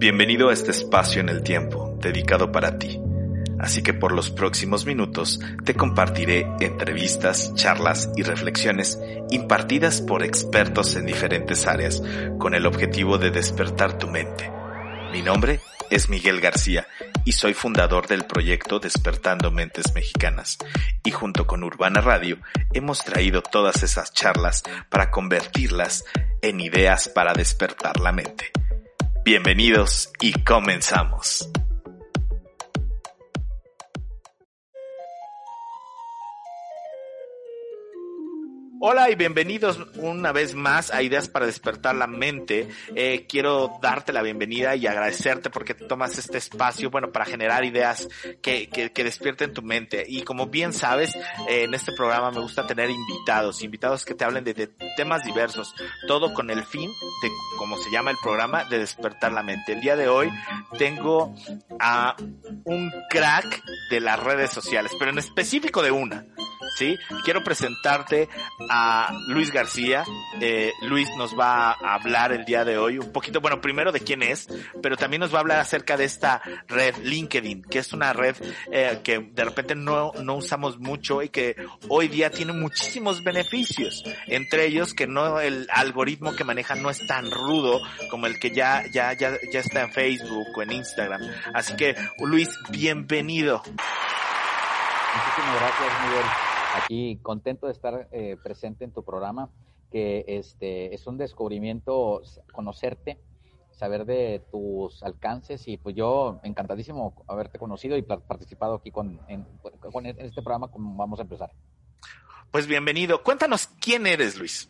Bienvenido a este espacio en el tiempo dedicado para ti. Así que por los próximos minutos te compartiré entrevistas, charlas y reflexiones impartidas por expertos en diferentes áreas con el objetivo de despertar tu mente. Mi nombre es Miguel García y soy fundador del proyecto Despertando Mentes Mexicanas. Y junto con Urbana Radio hemos traído todas esas charlas para convertirlas en ideas para despertar la mente. Bienvenidos y comenzamos. Hola y bienvenidos una vez más a Ideas para despertar la mente. Eh, quiero darte la bienvenida y agradecerte porque te tomas este espacio, bueno, para generar ideas que, que, que despierten tu mente. Y como bien sabes, eh, en este programa me gusta tener invitados, invitados que te hablen de, de, temas diversos, todo con el fin de, como se llama el programa, de despertar la mente. El día de hoy tengo a un crack de las redes sociales, pero en específico de una. ¿Sí? Quiero presentarte a Luis García. Eh, Luis nos va a hablar el día de hoy un poquito, bueno, primero de quién es, pero también nos va a hablar acerca de esta red LinkedIn, que es una red eh, que de repente no, no usamos mucho y que hoy día tiene muchísimos beneficios. Entre ellos que no el algoritmo que maneja no es tan rudo como el que ya, ya, ya, ya está en Facebook o en Instagram. Así que, Luis, bienvenido. Muchísimas gracias, Miguel aquí contento de estar eh, presente en tu programa, que este es un descubrimiento conocerte, saber de tus alcances y pues yo encantadísimo haberte conocido y participado aquí con, en, con en este programa como vamos a empezar. Pues bienvenido. Cuéntanos quién eres, Luis.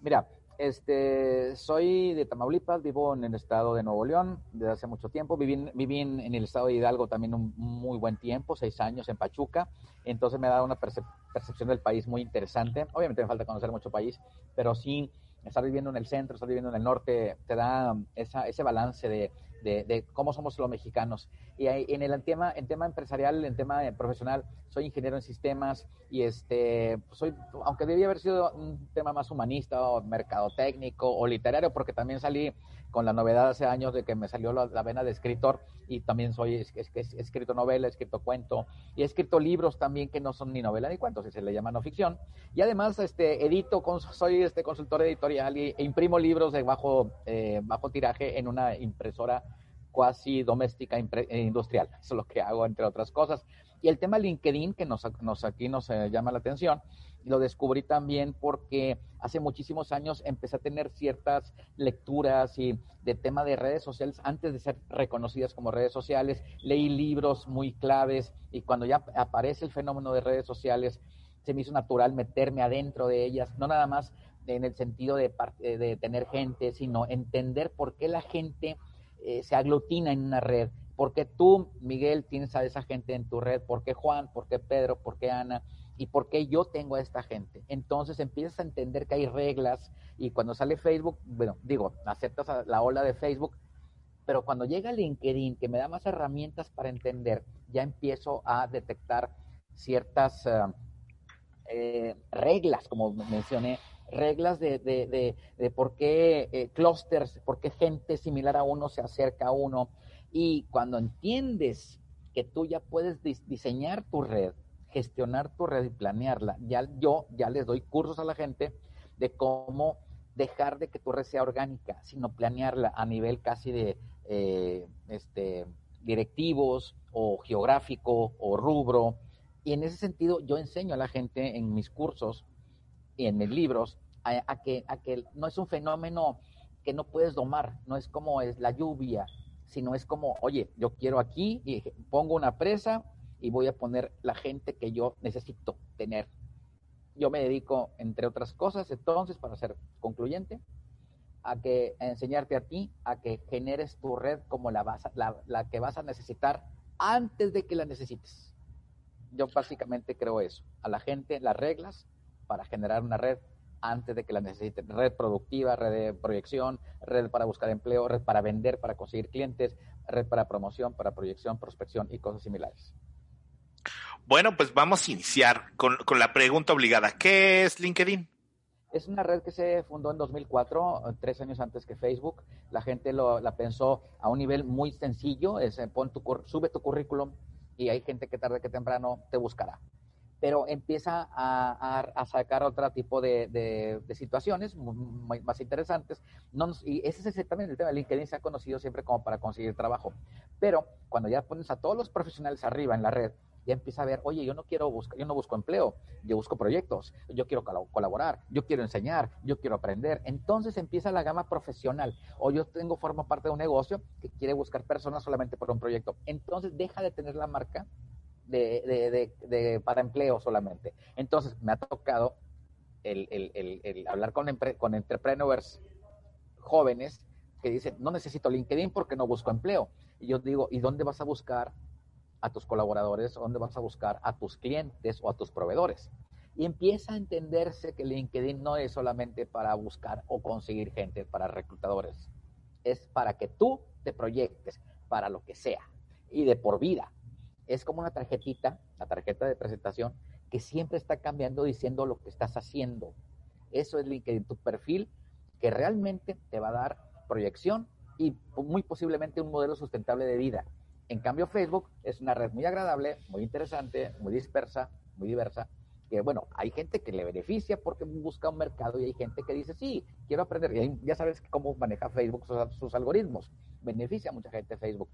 Mira, este, soy de Tamaulipas, vivo en el estado de Nuevo León desde hace mucho tiempo. Viví, viví en, el estado de Hidalgo también un muy buen tiempo, seis años en Pachuca. Entonces me ha dado una percep percepción del país muy interesante. Obviamente me falta conocer mucho país, pero sí estar viviendo en el centro, estar viviendo en el norte, te da esa, ese balance de, de, de, cómo somos los mexicanos. Y en el tema, en tema empresarial, en tema profesional, soy ingeniero en sistemas y este, soy, aunque debía haber sido un tema más humanista o mercado técnico o literario, porque también salí con la novedad hace años de que me salió la, vena de escritor y también soy, es, es, es, escrito novela, escrito cuento y he escrito libros también que no son ni novela ni cuentos, si se le llama no ficción. Y además este, edito, soy este consultor editorial y, e imprimo libros de bajo, eh, bajo tiraje en una impresora cuasi doméstica e industrial. Eso es lo que hago, entre otras cosas. Y el tema LinkedIn, que nos, nos aquí nos eh, llama la atención, lo descubrí también porque hace muchísimos años empecé a tener ciertas lecturas y de tema de redes sociales antes de ser reconocidas como redes sociales. Leí libros muy claves y cuando ya aparece el fenómeno de redes sociales, se me hizo natural meterme adentro de ellas, no nada más en el sentido de, de tener gente, sino entender por qué la gente eh, se aglutina en una red. Porque tú, Miguel, tienes a esa gente en tu red, ¿por qué Juan? ¿Por qué Pedro? ¿Por qué Ana? ¿Y por qué yo tengo a esta gente? Entonces empiezas a entender que hay reglas y cuando sale Facebook, bueno, digo, aceptas la ola de Facebook, pero cuando llega LinkedIn, que me da más herramientas para entender, ya empiezo a detectar ciertas uh, eh, reglas, como mencioné, reglas de, de, de, de por qué eh, clusters, por qué gente similar a uno se acerca a uno. Y cuando entiendes que tú ya puedes dis diseñar tu red, gestionar tu red y planearla, ya yo ya les doy cursos a la gente de cómo dejar de que tu red sea orgánica, sino planearla a nivel casi de eh, este, directivos o geográfico o rubro. Y en ese sentido yo enseño a la gente en mis cursos y en mis libros a, a, que, a que no es un fenómeno que no puedes domar, no es como es la lluvia, sino es como, oye, yo quiero aquí y pongo una presa y voy a poner la gente que yo necesito tener. Yo me dedico, entre otras cosas, entonces, para ser concluyente, a que enseñarte a ti a que generes tu red como la, vas la, la que vas a necesitar antes de que la necesites. Yo básicamente creo eso, a la gente las reglas para generar una red antes de que la necesiten. Red productiva, red de proyección, red para buscar empleo, red para vender, para conseguir clientes, red para promoción, para proyección, prospección y cosas similares. Bueno, pues vamos a iniciar con, con la pregunta obligada. ¿Qué es LinkedIn? Es una red que se fundó en 2004, tres años antes que Facebook. La gente lo, la pensó a un nivel muy sencillo, es eh, pon tu, sube tu currículum y hay gente que tarde que temprano te buscará. Pero empieza a, a, sacar otro tipo de, de, situaciones más interesantes. No y ese es también el tema. LinkedIn se ha conocido siempre como para conseguir trabajo. Pero cuando ya pones a todos los profesionales arriba en la red, ya empieza a ver, oye, yo no quiero buscar, yo no busco empleo, yo busco proyectos, yo quiero colaborar, yo quiero enseñar, yo quiero aprender. Entonces empieza la gama profesional. O yo tengo, forma parte de un negocio que quiere buscar personas solamente por un proyecto. Entonces deja de tener la marca de, para empleo solamente. Entonces me ha tocado hablar con, con entrepreneurs jóvenes que dicen, no necesito LinkedIn porque no busco empleo. Y yo digo, ¿y dónde vas a buscar a tus colaboradores, dónde vas a buscar a tus clientes o a tus proveedores. Y empieza a entenderse que LinkedIn no es solamente para buscar o conseguir gente para reclutadores, es para que tú te proyectes para lo que sea y de por vida. Es como una tarjetita, la tarjeta de presentación, que siempre está cambiando diciendo lo que estás haciendo. Eso es LinkedIn, tu perfil que realmente te va a dar proyección y muy posiblemente un modelo sustentable de vida. En cambio, Facebook es una red muy agradable, muy interesante, muy dispersa, muy diversa, que bueno, hay gente que le beneficia porque busca un mercado y hay gente que dice, sí, quiero aprender. Ya sabes cómo maneja Facebook sus, algoritmos. Beneficia a mucha gente Facebook.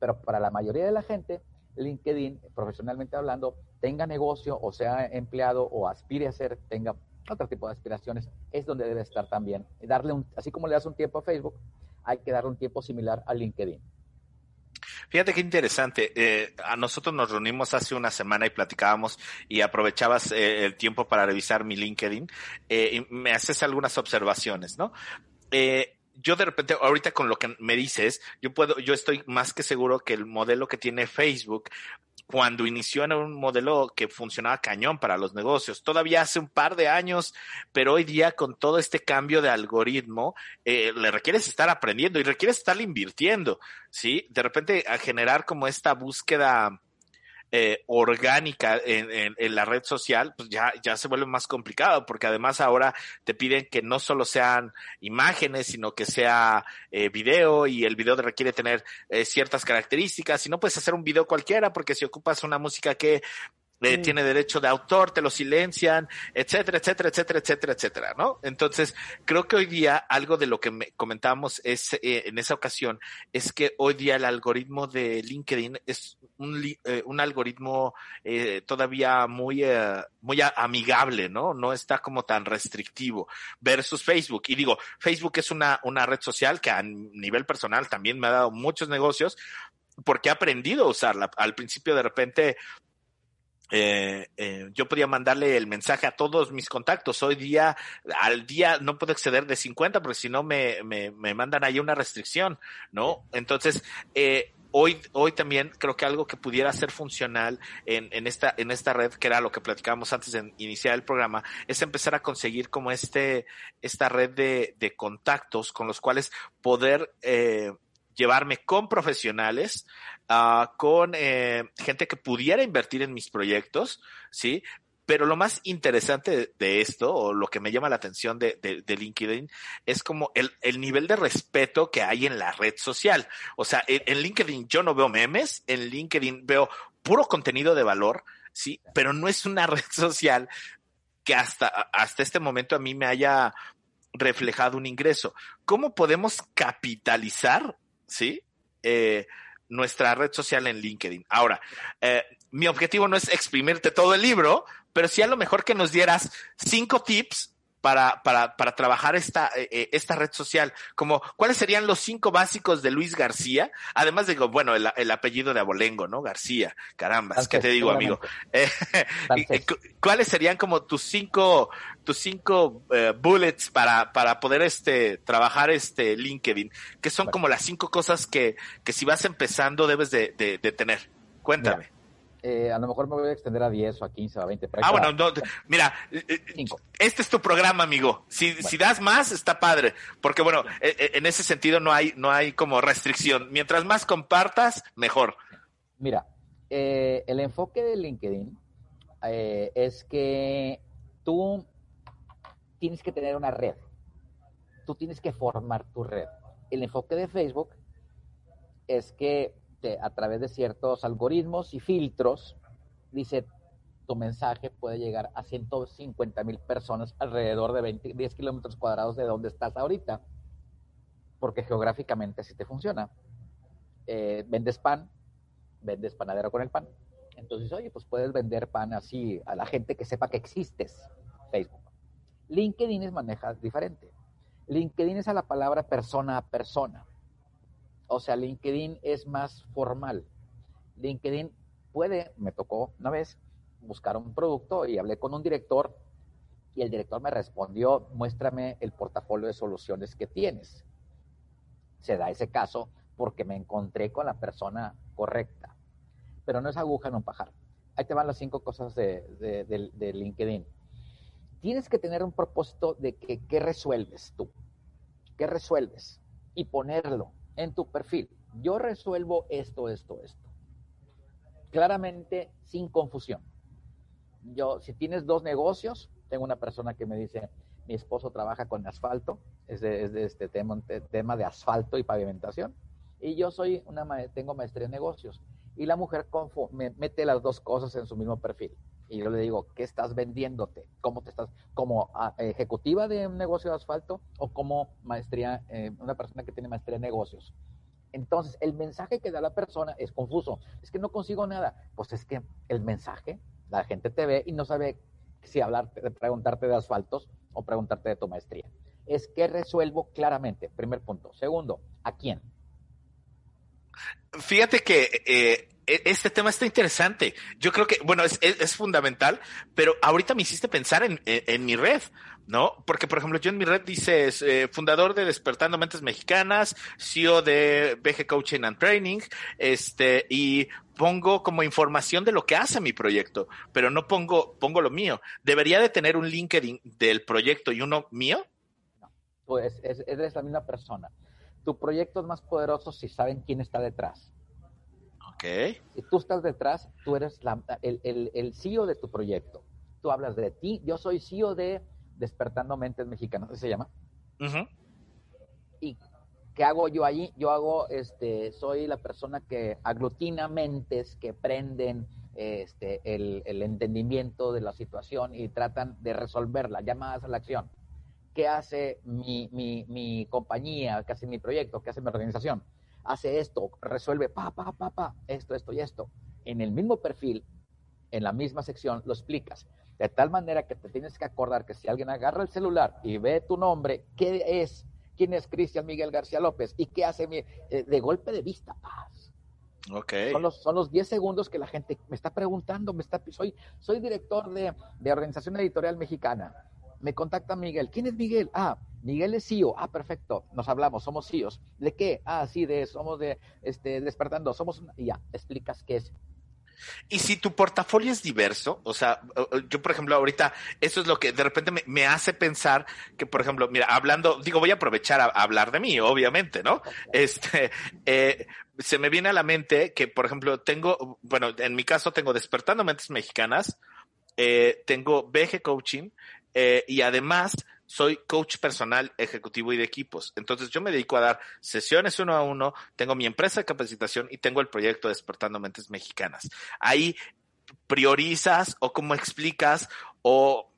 Pero para la mayoría de la gente, LinkedIn, profesionalmente hablando, tenga negocio o sea empleado o aspire a ser, tenga otro tipo de aspiraciones, es donde debe estar también. Darle un, así como le das un tiempo a Facebook, hay que darle un tiempo similar a LinkedIn. Fíjate qué interesante. Eh, a nosotros nos reunimos hace una semana y platicábamos y aprovechabas eh, el tiempo para revisar mi LinkedIn eh, y me haces algunas observaciones, ¿no? Eh, yo de repente, ahorita con lo que me dices, yo puedo, yo estoy más que seguro que el modelo que tiene Facebook cuando inició en un modelo que funcionaba cañón para los negocios. Todavía hace un par de años, pero hoy día con todo este cambio de algoritmo, eh, le requieres estar aprendiendo y requieres estar invirtiendo, ¿sí? De repente a generar como esta búsqueda eh, orgánica en, en, la red social, pues ya, ya se vuelve más complicado, porque además ahora te piden que no solo sean imágenes, sino que sea eh, video y el video requiere tener eh, ciertas características. Y no puedes hacer un video cualquiera porque si ocupas una música que tiene derecho de autor, te lo silencian, etcétera, etcétera, etcétera, etcétera, etcétera, ¿no? Entonces, creo que hoy día algo de lo que me comentábamos es, eh, en esa ocasión es que hoy día el algoritmo de LinkedIn es un, eh, un algoritmo eh, todavía muy, eh, muy amigable, ¿no? No está como tan restrictivo versus Facebook. Y digo, Facebook es una, una red social que a nivel personal también me ha dado muchos negocios, porque he aprendido a usarla. Al principio de repente eh, eh, yo podía mandarle el mensaje a todos mis contactos. Hoy día, al día no puedo exceder de 50 porque si no me, me, me mandan ahí una restricción, ¿no? Entonces, eh, hoy, hoy también creo que algo que pudiera ser funcional en, en, esta, en esta red, que era lo que platicábamos antes de iniciar el programa, es empezar a conseguir como este, esta red de, de contactos con los cuales poder eh, llevarme con profesionales, uh, con eh, gente que pudiera invertir en mis proyectos, ¿sí? Pero lo más interesante de, esto, o lo que me llama la atención de, de, LinkedIn, es como el, el, nivel de respeto que hay en la red social. O sea, en, en, LinkedIn yo no veo memes, en LinkedIn veo puro contenido de valor, sí, pero no es una red social que hasta, hasta este momento a mí me haya reflejado un ingreso. ¿Cómo podemos capitalizar, sí? Eh, nuestra red social en LinkedIn. Ahora, eh, mi objetivo no es exprimirte todo el libro, pero sí a lo mejor que nos dieras cinco tips para, para, para trabajar esta, eh, eh, esta red social? Como, ¿cuáles serían los cinco básicos de Luis García? Además de, bueno, el, el apellido de Abolengo, ¿no? García, caramba, ¿qué te digo, amigo? Eh, ¿Cuáles serían como tus cinco, tus cinco eh, bullets para, para poder este, trabajar este LinkedIn? Que son como las cinco cosas que, que si vas empezando debes de, de, de tener. Cuéntame. Mira eh, a lo mejor me voy a extender a 10 o a 15 o a 20. ah, bueno, no, mira, eh, eh, este es tu programa, amigo. Si, si das más, está padre. Porque bueno, en ese sentido no hay, no hay como restricción. Mientras más compartas, mejor. Mira, eh, el enfoque de LinkedIn es que tú tienes que tener una red. Tú tienes que formar tu red. El enfoque de Facebook es que a través de ciertos algoritmos y filtros, dice, tu mensaje puede llegar a 150 mil personas alrededor de 20, 10 kilómetros cuadrados de donde estás ahorita, porque geográficamente así te funciona. Eh, vendes pan, vendes panadero con el pan. Entonces, oye, pues puedes vender pan así a la gente que sepa que existes, Facebook. LinkedIn es maneja diferente. LinkedIn es a la palabra persona a persona. O sea, LinkedIn es más formal. LinkedIn puede, me tocó una vez buscar un producto y hablé con un director y el director me respondió, muéstrame el portafolio de soluciones que tienes. Se da ese caso porque me encontré con la persona correcta. Pero no es aguja en un pajar. Ahí te van las cinco cosas de, de LinkedIn. Tienes que tener un propósito de que, qué resuelves tú, qué resuelves y ponerlo en tu perfil. Yo resuelvo esto, esto, esto. Claramente, sin confusión. Yo, si tienes dos negocios, tengo una persona que me dice, mi esposo trabaja con asfalto, es de, este tema, tema de asfalto y pavimentación, y yo soy una, tengo maestría en negocios. Y la mujer me mete las dos cosas en su mismo perfil. Y yo le digo, ¿qué estás vendiéndote? ¿Cómo te estás, como ah, ejecutiva de un negocio de asfalto o como maestría, eh, una persona que tiene maestría en negocios? Entonces, el mensaje que da la persona es confuso. Es que no consigo nada. Pues es que el mensaje, la gente te ve y no sabe si hablarte, preguntarte de asfaltos o preguntarte de tu maestría. Es que resuelvo claramente, primer punto. Segundo, ¿a quién? Fíjate que eh, este tema está interesante. Yo creo que, bueno, es, fundamental, pero ahorita me hiciste pensar en, en, mi red, ¿no? Porque, por ejemplo, yo en mi red dices eh, fundador de Despertando Mentes Mexicanas, CEO de BG Coaching and Training, este, y pongo como información de lo que hace mi proyecto, pero no pongo, pongo lo mío. ¿Debería de tener un LinkedIn del proyecto y uno mío? No, pues es, eres la misma persona. Tu proyecto es más poderoso si saben quién está detrás. Si tú estás detrás, tú eres el, el, CEO de tu proyecto. Tú hablas de ti. Yo soy CEO de Despertando Mentes Mexicanas, ¿así se llama? ¿Y qué hago yo allí? Yo hago, este, soy la persona que aglutina mentes que prenden este, el, el entendimiento de la situación y tratan de resolverla, llamadas a la acción. ¿Qué hace mi, mi, mi compañía? ¿Qué hace mi proyecto? ¿Qué hace mi organización? Hace esto, resuelve, pa, pa, pa, pa, esto, esto y esto. En el mismo perfil, en la misma sección, lo explicas. De tal manera que te tienes que acordar que si alguien agarra el celular y ve tu nombre, ¿qué es? ¿Quién es Cristian Miguel García López? ¿Y qué hace mi, eh, de golpe de vista? Paz. Okay. Son los, son los 10 segundos que la gente me está preguntando, me está, soy, soy director de, de Organización Editorial Mexicana me contacta Miguel. ¿Quién es Miguel? Ah, Miguel es CEO. Ah, perfecto. Nos hablamos, somos CEOs. ¿De qué? Ah, sí, de, somos de, este, despertando, somos, y ya, explicas qué es. Y si tu portafolio es diverso, o sea, yo por ejemplo ahorita, eso es lo que de repente me, hace pensar que, por ejemplo, mira, hablando, digo, voy a aprovechar a, hablar de mí, obviamente, ¿no? Este, eh, se me viene a la mente que, por ejemplo, tengo, bueno, en mi caso tengo Despertando Mentes Mexicanas, eh, tengo BG Coaching, eh, y además soy coach personal, ejecutivo y de equipos. Entonces yo me dedico a dar sesiones uno a uno, tengo mi empresa de capacitación y tengo el proyecto Despertando Mentes Mexicanas. Ahí priorizas o cómo explicas o...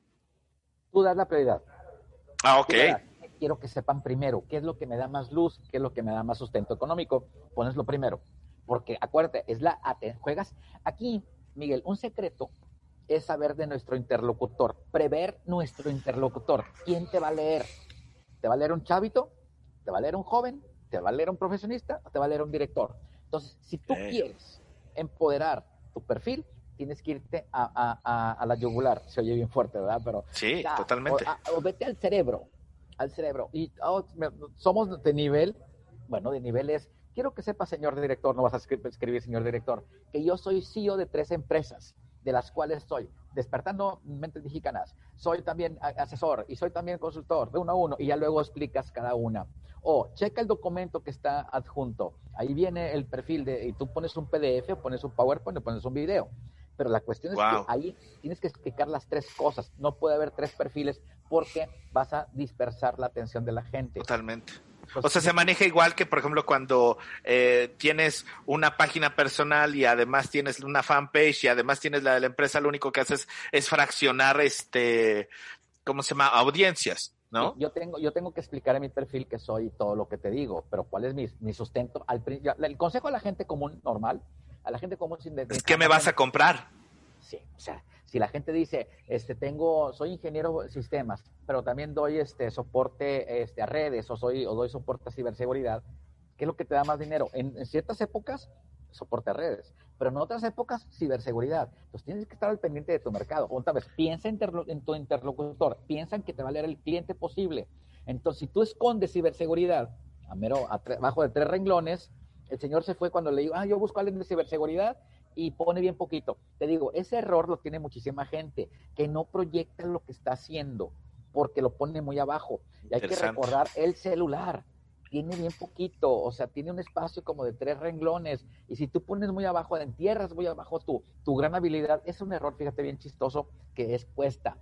Tú das la prioridad. Ah, ok. Quiero que sepan primero qué es lo que me da más luz, qué es lo que me da más sustento económico. Pones lo primero. Porque acuérdate, es la... Juegas aquí, Miguel, un secreto es saber de nuestro interlocutor, prever nuestro interlocutor. ¿Quién te va a leer? ¿Te va a leer un chavito? ¿Te va a leer un joven? ¿Te va a leer un profesionista? ¿O te va a leer un director? Entonces, si tú quieres empoderar tu perfil, tienes que irte a, la yugular. Se oye bien fuerte, ¿verdad? Pero, sí, totalmente. O, vete al cerebro, al cerebro. Y oh, somos de nivel, bueno, de niveles. Quiero que sepa, señor director, no vas a escribir, señor director, que yo soy CEO de tres empresas de las cuales soy despertando mentes mexicanas, soy también asesor y soy también consultor de uno a uno y ya luego explicas cada una. O checa el documento que está adjunto. Ahí viene el perfil de, y tú pones un PDF, pones un PowerPoint, pones un video. Pero la cuestión es que ahí tienes que explicar las tres cosas. No puede haber tres perfiles porque vas a dispersar la atención de la gente. Totalmente. Pues o sea, se maneja igual que, por ejemplo, cuando eh, tienes una página personal y además tienes una fanpage y además tienes la de la empresa, lo único que haces es fraccionar, este, ¿cómo se llama? Audiencias. ¿No? Yo tengo, yo tengo que explicar en mi perfil que soy todo lo que te digo, pero ¿cuál es mi, mi sustento? Al, el consejo a la gente común normal, a la gente común sin... ¿Qué me vas a comprar? Sí, o sea, si la gente dice, este, tengo, soy ingeniero de sistemas, pero también doy este soporte este, a redes o soy, o doy soporte a ciberseguridad, ¿qué es lo que te da más dinero? En, ciertas épocas, soporte a redes, pero en otras épocas, ciberseguridad. Entonces tienes que estar al pendiente de tu mercado. Otra vez, piensa en, tu interlocutor, piensa en que te va a leer el cliente posible. Entonces, si tú escondes ciberseguridad, a mero, abajo de tres renglones, el señor se fue cuando le digo, ah, yo busco a alguien de ciberseguridad y pone bien poquito. Te digo, ese error lo tiene muchísima gente, que no proyecta lo que está haciendo, porque lo pone muy abajo. Y hay que recordar el celular. Tiene bien poquito, o sea, tiene un espacio como de tres renglones. Y si tú pones muy abajo, entierras muy abajo tu, tu gran habilidad, es un error, fíjate, bien chistoso, que es cuesta.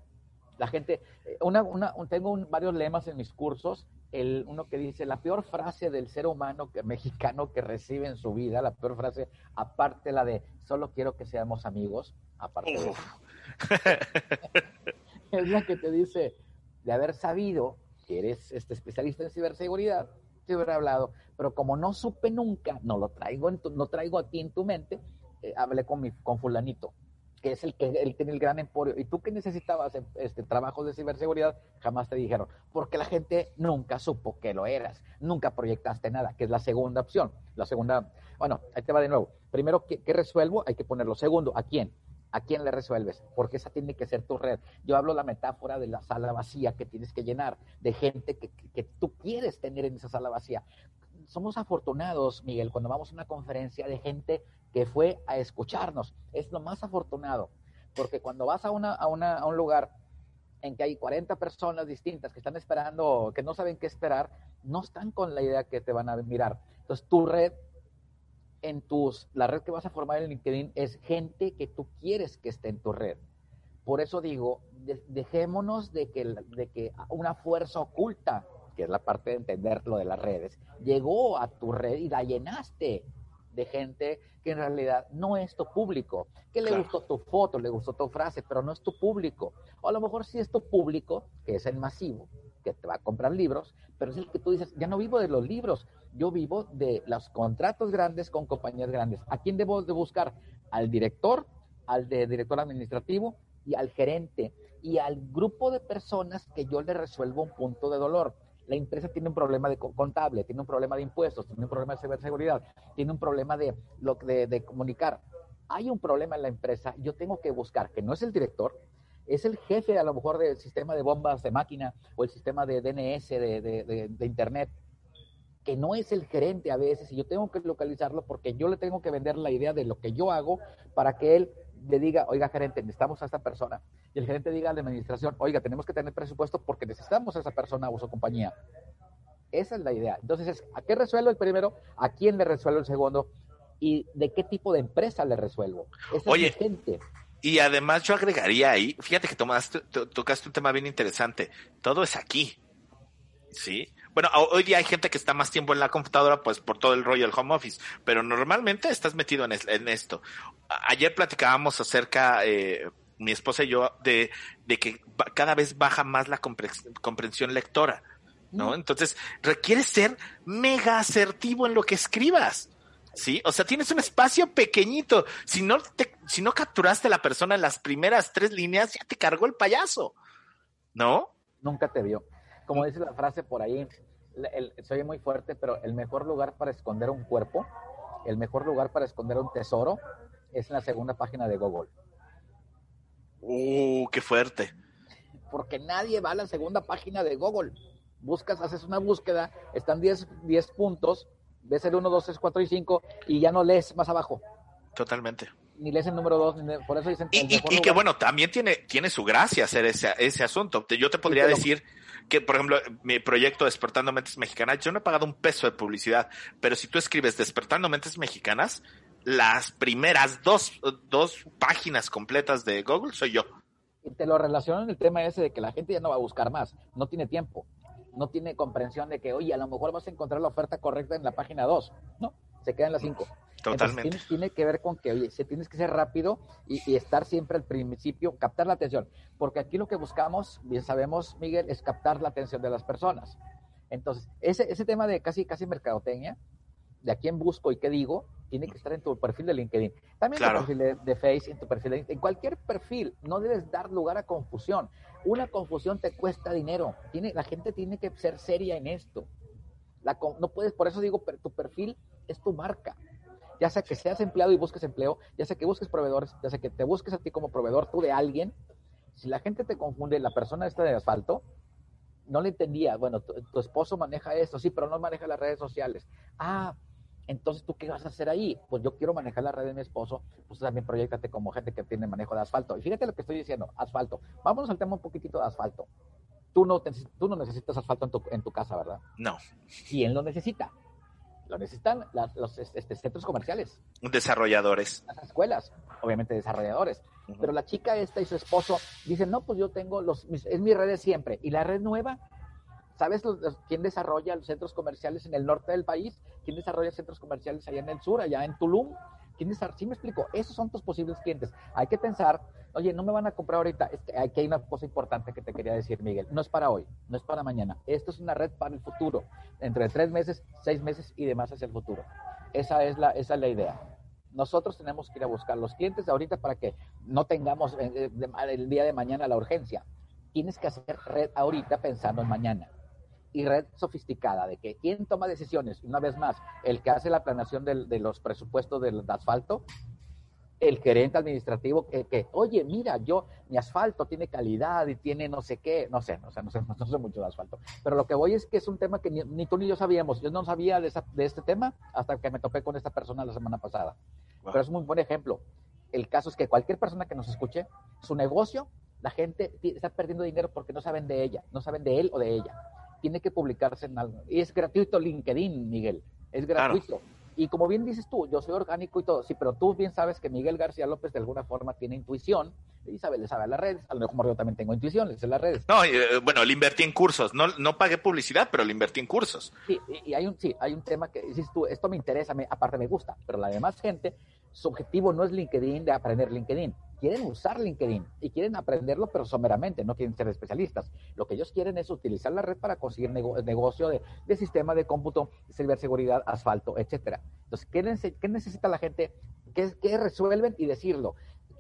La gente, eh, una, una, tengo varios lemas en mis cursos, el, uno que dice, la peor frase del ser humano que, mexicano que recibe en su vida, la peor frase, aparte la de, solo quiero que seamos amigos, aparte de es la que te dice, de haber sabido que eres este especialista en ciberseguridad, te hubiera hablado, pero como no supe nunca, no lo traigo, en no traigo a ti en tu mente, eh, hablé con, mi, con fulanito, que es el que él tiene el gran emporio. Y tú que necesitabas este, trabajos de ciberseguridad, jamás te dijeron, porque la gente nunca supo que lo eras, nunca proyectaste nada, que es la segunda opción. La segunda, bueno, ahí te va de nuevo. Primero, ¿qué, resuelvo? Hay que ponerlo. Segundo, ¿a quién? ¿A quién le resuelves? Porque esa tiene que ser tu red. Yo hablo la metáfora de la sala vacía que tienes que llenar, de gente que, que tú quieres tener en esa sala vacía somos afortunados, Miguel, cuando vamos a una conferencia de gente que fue a escucharnos. Es lo más afortunado, porque cuando vas a, una, a, una, a un lugar en que hay 40 personas distintas que están esperando, que no saben qué esperar, no están con la idea que te van a mirar. Entonces, tu red, en tus, la red que vas a formar en LinkedIn es gente que tú quieres que esté en tu red. Por eso digo, dejémonos de que, de que una fuerza oculta que es la parte de entender lo de las redes, llegó a tu red y la llenaste de gente que en realidad no es tu público, que le gustó tu foto, le gustó tu frase, pero no es tu público. O a lo mejor sí es tu público, que es el masivo, que te va a comprar libros, pero es el que tú dices, ya no vivo de los libros, yo vivo de los contratos grandes con compañías grandes. ¿A quién debo de buscar? Al director, al de director administrativo y al gerente y al grupo de personas que yo le resuelvo un punto de dolor la empresa tiene un problema de contable, tiene un problema de impuestos, tiene un problema de ciberseguridad, tiene un problema de, de, de comunicar. Hay un problema en la empresa, yo tengo que buscar, que no es el director, es el jefe a lo mejor del sistema de bombas de máquina o el sistema de DNS de, de, Internet, que no es el gerente a veces, y yo tengo que localizarlo porque yo le tengo que vender la idea de lo que yo hago para que él le diga, oiga, gerente, necesitamos a esta persona. Y el gerente diga a la administración, oiga, tenemos que tener presupuesto porque necesitamos a esa persona o su compañía. Esa es la idea. Entonces, ¿a qué resuelvo el primero? ¿A quién le resuelvo el segundo? ¿Y de qué tipo de empresa le resuelvo? Esa Oye, es gente. Y además yo agregaría ahí, fíjate que tomaste, tocaste un tema bien interesante. Todo es aquí. ¿Sí? Bueno, hoy día hay gente que está más tiempo en la computadora, pues por todo el rollo del home office, pero normalmente estás metido en, esto. Ayer platicábamos acerca, eh, mi esposa y yo, de, de que cada vez baja más la comprensión lectora, ¿no? Mm. Entonces, requiere ser mega asertivo en lo que escribas. ¿sí? O sea, tienes un espacio pequeñito. Si no, te, si no capturaste a la persona en las primeras tres líneas, ya te cargó el payaso, ¿no? Nunca te vio. Como dice la frase por ahí, el, soy muy fuerte, pero el mejor lugar para esconder un cuerpo, el mejor lugar para esconder un tesoro, es en la segunda página de Google. ¡Uh, qué fuerte! Porque nadie va a la segunda página de Google. Buscas, haces una búsqueda, están 10, 10 puntos, ves el 1, 2, 3, 4 y 5 y ya no lees más abajo. Totalmente. Ni lees el número 2, por eso dicen... Y, y, que bueno, también tiene, tiene su gracia hacer ese, ese asunto. Yo te podría decir que, por ejemplo, mi proyecto Despertando Mentes Mexicanas, yo no he pagado un peso de publicidad, pero si tú escribes Despertando Mentes Mexicanas, las primeras dos, dos páginas completas de Google soy yo. Y te lo relaciono en el tema ese de que la gente ya no va a buscar más, no tiene tiempo, no tiene comprensión de que, oye, a lo mejor vas a encontrar la oferta correcta en la página 2, ¿no? Se queda en la 5. Totalmente. tiene, que ver con que, oye, se tienes que ser rápido y, estar siempre al principio, captar la atención. Porque aquí lo que buscamos, bien sabemos, Miguel, es captar la atención de las personas. Entonces, ese, ese tema de casi, casi mercadotecnia, de a quién busco y qué digo, tiene que estar en tu perfil de LinkedIn. También en tu perfil de, de, Face, en tu perfil de en cualquier perfil. No debes dar lugar a confusión. Una confusión te cuesta dinero. Tiene, la gente tiene que ser seria en esto. No puedes, por eso digo, tu perfil es tu marca. Ya sea que seas empleado y busques empleo, ya sea que busques proveedores, ya sea que te busques a ti como proveedor tú de alguien. Si la gente te confunde, la persona esta de asfalto, no le entendía, bueno, tu, tu esposo maneja esto, sí, pero no maneja las redes sociales. Ah, entonces, ¿tú qué vas a hacer ahí? Pues yo quiero manejar la red de mi esposo, pues también proyectate como gente que tiene manejo de asfalto. Y fíjate lo que estoy diciendo, asfalto. Vámonos al tema un poquitito de asfalto. Tú no, tú no necesitas asfalto en tu, en tu casa, ¿verdad? No. ¿Quién lo necesita? Lo necesitan los este, centros comerciales. Desarrolladores. Las escuelas, obviamente desarrolladores. Pero la chica esta y su esposo dicen, no, pues yo tengo los, es mi red de siempre. ¿Y la red nueva? ¿Sabes quién desarrolla los centros comerciales en el norte del país? ¿Quién desarrolla centros comerciales allá en el sur, allá en Tulum? ¿Quién desarrolla? Sí me explico, esos son tus posibles clientes. Hay que pensar, oye, no me van a comprar ahorita. Es aquí hay una cosa importante que te quería decir, Miguel. No es para hoy, no es para mañana. Esto es una red para el futuro. Entre tres meses, seis meses y demás hacia el futuro. Esa es la, esa es la idea. Nosotros tenemos que ir a buscar los clientes ahorita para que no tengamos eh, eh, el día de mañana la urgencia. Tienes que hacer red ahorita pensando en mañana y red sofisticada de que quién toma decisiones, una vez más, el que hace la planeación de los presupuestos del asfalto, el gerente administrativo que, oye, mira, yo, mi asfalto tiene calidad y tiene no sé qué, no sé, no sé, no sé, no sé mucho de asfalto, pero lo que voy es que es un tema que ni, tú ni yo sabíamos, yo no sabía de, este tema hasta que me topé con esta persona la semana pasada, pero es un muy buen ejemplo. El caso es que cualquier persona que nos escuche, su negocio, la gente está perdiendo dinero porque no saben de ella, no saben de él o de ella tiene que publicarse en algo. Y es gratuito LinkedIn, Miguel. Es gratuito. Y como bien dices tú, yo soy orgánico y todo, sí, pero tú bien sabes que Miguel García López de alguna forma tiene intuición y sabe, le sabe a las redes. A lo mejor yo también tengo intuición, le sé las redes. No, eh, bueno, le invertí en cursos. No, no pagué publicidad, pero le invertí en cursos. Sí, y, hay un, sí, hay un tema que dices tú, esto me interesa, me, aparte me gusta, pero la demás gente, su objetivo no es LinkedIn de aprender LinkedIn quieren usar LinkedIn y quieren aprenderlo, pero someramente, no quieren ser especialistas. Lo que ellos quieren es utilizar la red para conseguir negocio de, sistema de cómputo, ciberseguridad, asfalto, etcétera. Entonces, ¿qué, necesita la gente? ¿Qué, resuelven? Y decirlo.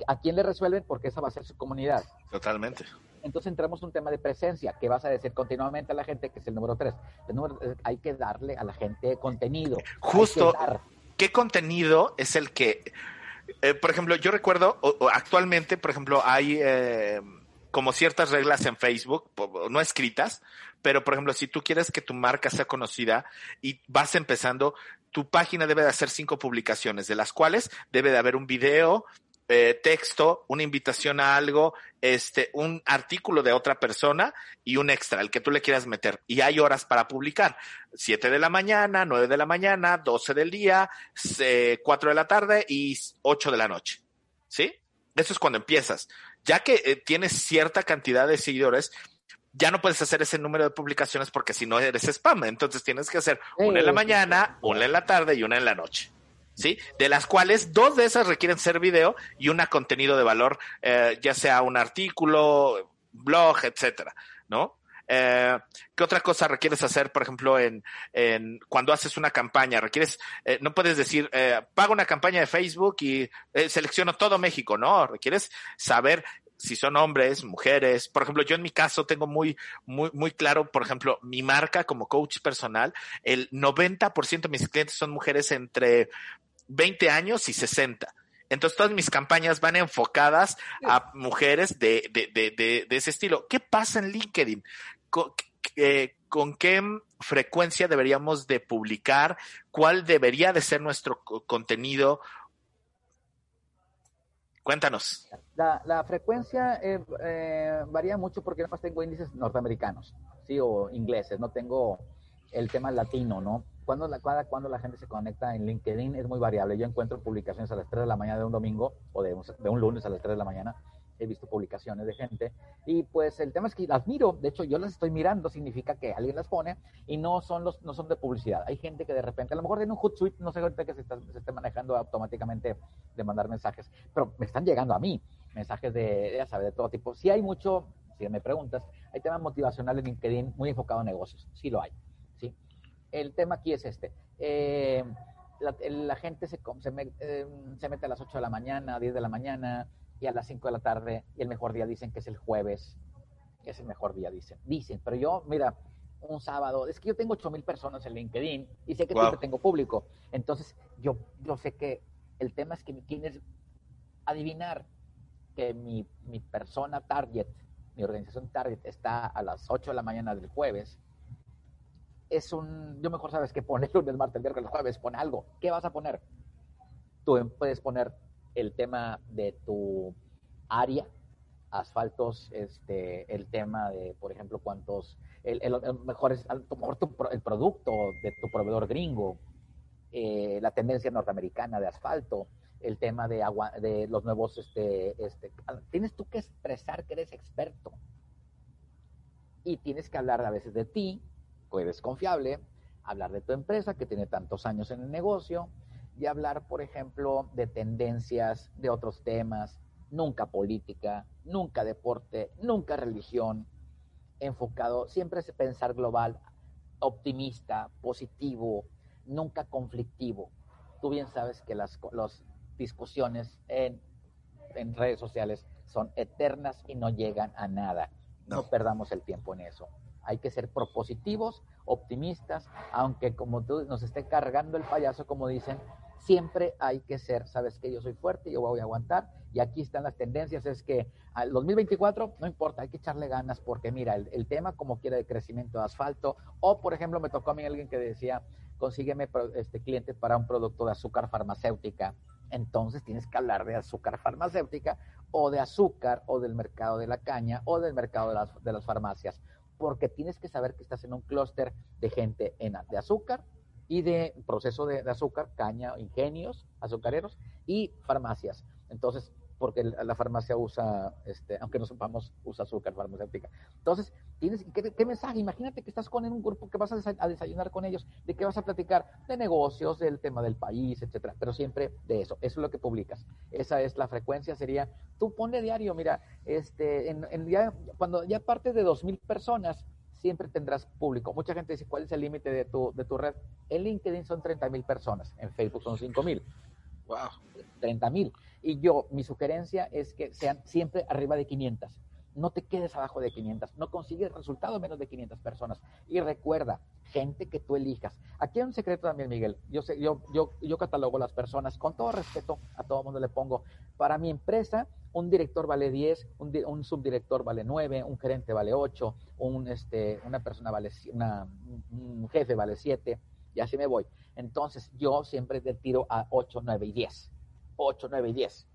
¿A quién le resuelven? Porque esa va a ser su comunidad. Totalmente. Entonces entramos en un tema de presencia, que vas a decir continuamente a la gente, que es el número tres. El número, hay que darle a la gente contenido. Justo, ¿qué contenido es el que eh, por ejemplo, yo recuerdo, actualmente, por ejemplo, hay eh, como ciertas reglas en Facebook, no escritas, pero por ejemplo, si tú quieres que tu marca sea conocida y vas empezando, tu página debe de hacer cinco publicaciones, de las cuales debe de haber un video, eh, texto, una invitación a algo, este, un artículo de otra persona y un extra, el que tú le quieras meter. Y hay horas para publicar. Siete de la mañana, nueve de la mañana, doce del día, cuatro de la tarde y ocho de la noche. ¿Sí? Eso es cuando empiezas. Ya que eh, tienes cierta cantidad de seguidores, ya no puedes hacer ese número de publicaciones porque si no eres spam. Entonces tienes que hacer una en la mañana, una en la tarde y una en la noche. ¿Sí? De las cuales dos de esas requieren ser video y una contenido de valor, eh, ya sea un artículo, blog, etcétera, ¿no? Eh, ¿Qué otra cosa requieres hacer, por ejemplo, en, cuando haces una campaña? Requieres, eh, no puedes decir, eh, pago una campaña de Facebook y selecciono todo México, ¿no? Requieres saber si son hombres, mujeres. Por ejemplo, yo en mi caso tengo muy, muy, muy claro, por ejemplo, mi marca como coach personal, el 90% de mis clientes son mujeres entre 20 años y 60. Entonces todas mis campañas van enfocadas a mujeres de, de, de, de ese estilo. ¿Qué pasa en LinkedIn? ¿Con, eh, ¿Con qué frecuencia deberíamos de publicar? ¿Cuál debería de ser nuestro contenido? Cuéntanos. La, la frecuencia eh, eh, varía mucho porque además tengo índices norteamericanos, sí, o ingleses, no tengo el tema latino, ¿no? Cuando la, cuando la gente se conecta en LinkedIn es muy variable. Yo encuentro publicaciones a las 3 de la mañana de un domingo o de un, de un lunes a las 3 de la mañana he visto publicaciones de gente y pues el tema es que las miro, de hecho yo las estoy mirando, significa que alguien las pone y no son los no son de publicidad. Hay gente que de repente, a lo mejor tiene un Hootsuite, no sé ahorita que se, está, se esté manejando automáticamente de mandar mensajes, pero me están llegando a mí mensajes de, ya sabes, de todo tipo. Si hay mucho, si me preguntas, hay temas motivacionales en LinkedIn muy enfocado en negocios, sí lo hay. El tema aquí es este. Eh, la, gente se, se, eh, se mete a las 8 de la mañana, a 10 de la mañana, y a las 5 de la tarde y el mejor día dicen que es el jueves. Es el mejor día, dicen. Dicen, pero yo, mira, un sábado, es que yo tengo 8 mil personas en LinkedIn y sé que siempre tengo público. Entonces, yo, yo sé que el tema es que tienes adivinar que mi, mi persona target, mi organización target está a las 8 de la mañana del jueves. Es un, yo mejor sabes que poner lunes, martes, miércoles, jueves, pon algo. ¿Qué vas a poner? Tú puedes poner el tema de tu área, asfaltos, este, el tema de, por ejemplo, cuántos, el, mejor es, mejor el producto de tu proveedor gringo, eh, la tendencia norteamericana de asfalto, el tema de agua, de los nuevos, este, este, tienes tú que expresar que eres experto y tienes que hablar a veces de ti, eres confiable, hablar de tu empresa que tiene tantos años en el negocio, y hablar, por ejemplo, de tendencias, de otros temas, nunca política, nunca deporte, nunca religión, enfocado, siempre es pensar global, optimista, positivo, nunca conflictivo. Tú bien sabes que las, discusiones en, en, redes sociales son eternas y no llegan a nada. no perdamos el tiempo en eso. Hay que ser propositivos, optimistas, aunque como tú nos esté cargando el payaso, como dicen, siempre hay que ser, sabes que yo soy fuerte, yo voy a aguantar, y aquí están las tendencias, es que al 2024 no importa, hay que echarle ganas, porque mira, el, tema como quiere de crecimiento de asfalto, o por ejemplo me tocó a mí alguien que decía, consígueme este cliente para un producto de azúcar farmacéutica, entonces tienes que hablar de azúcar farmacéutica, o de azúcar, o del mercado de la caña, o del mercado de las farmacias, porque tienes que saber que estás en un clúster de gente en, de azúcar, y de proceso de, azúcar, caña, ingenios azucareros y farmacias. Entonces, porque la farmacia usa, este, aunque no sepamos, usa azúcar farmacéutica. Entonces, tienes, ¿qué, mensaje? Imagínate que estás con un grupo que vas a, desayunar con ellos, de qué vas a platicar, de negocios, del tema del país, etcétera, pero siempre de eso, eso es lo que publicas. Esa es la frecuencia, sería, tú ponle diario, mira, este, en, ya, cuando ya partes de dos mil personas, siempre tendrás público. Mucha gente dice, ¿cuál es el límite de tu, de tu red? En LinkedIn son 30 mil personas, en Facebook son 5 mil. Wow. 30 mil. Y yo, mi sugerencia es que sean siempre arriba de 500. No te quedes abajo de 500. No consigues resultado menos de 500 personas. Y recuerda, gente que tú elijas. Aquí hay un secreto también, Miguel. Yo, sé, yo, yo, yo catalogo las personas, con todo respeto, a todo mundo le pongo, para mi empresa, un director vale 10, un, subdirector vale 9, un gerente vale 8, un, este, una persona vale, una, un jefe vale 7, y así me voy. Entonces, yo siempre te tiro a 8, 9 y 10. 8, 9 y 10.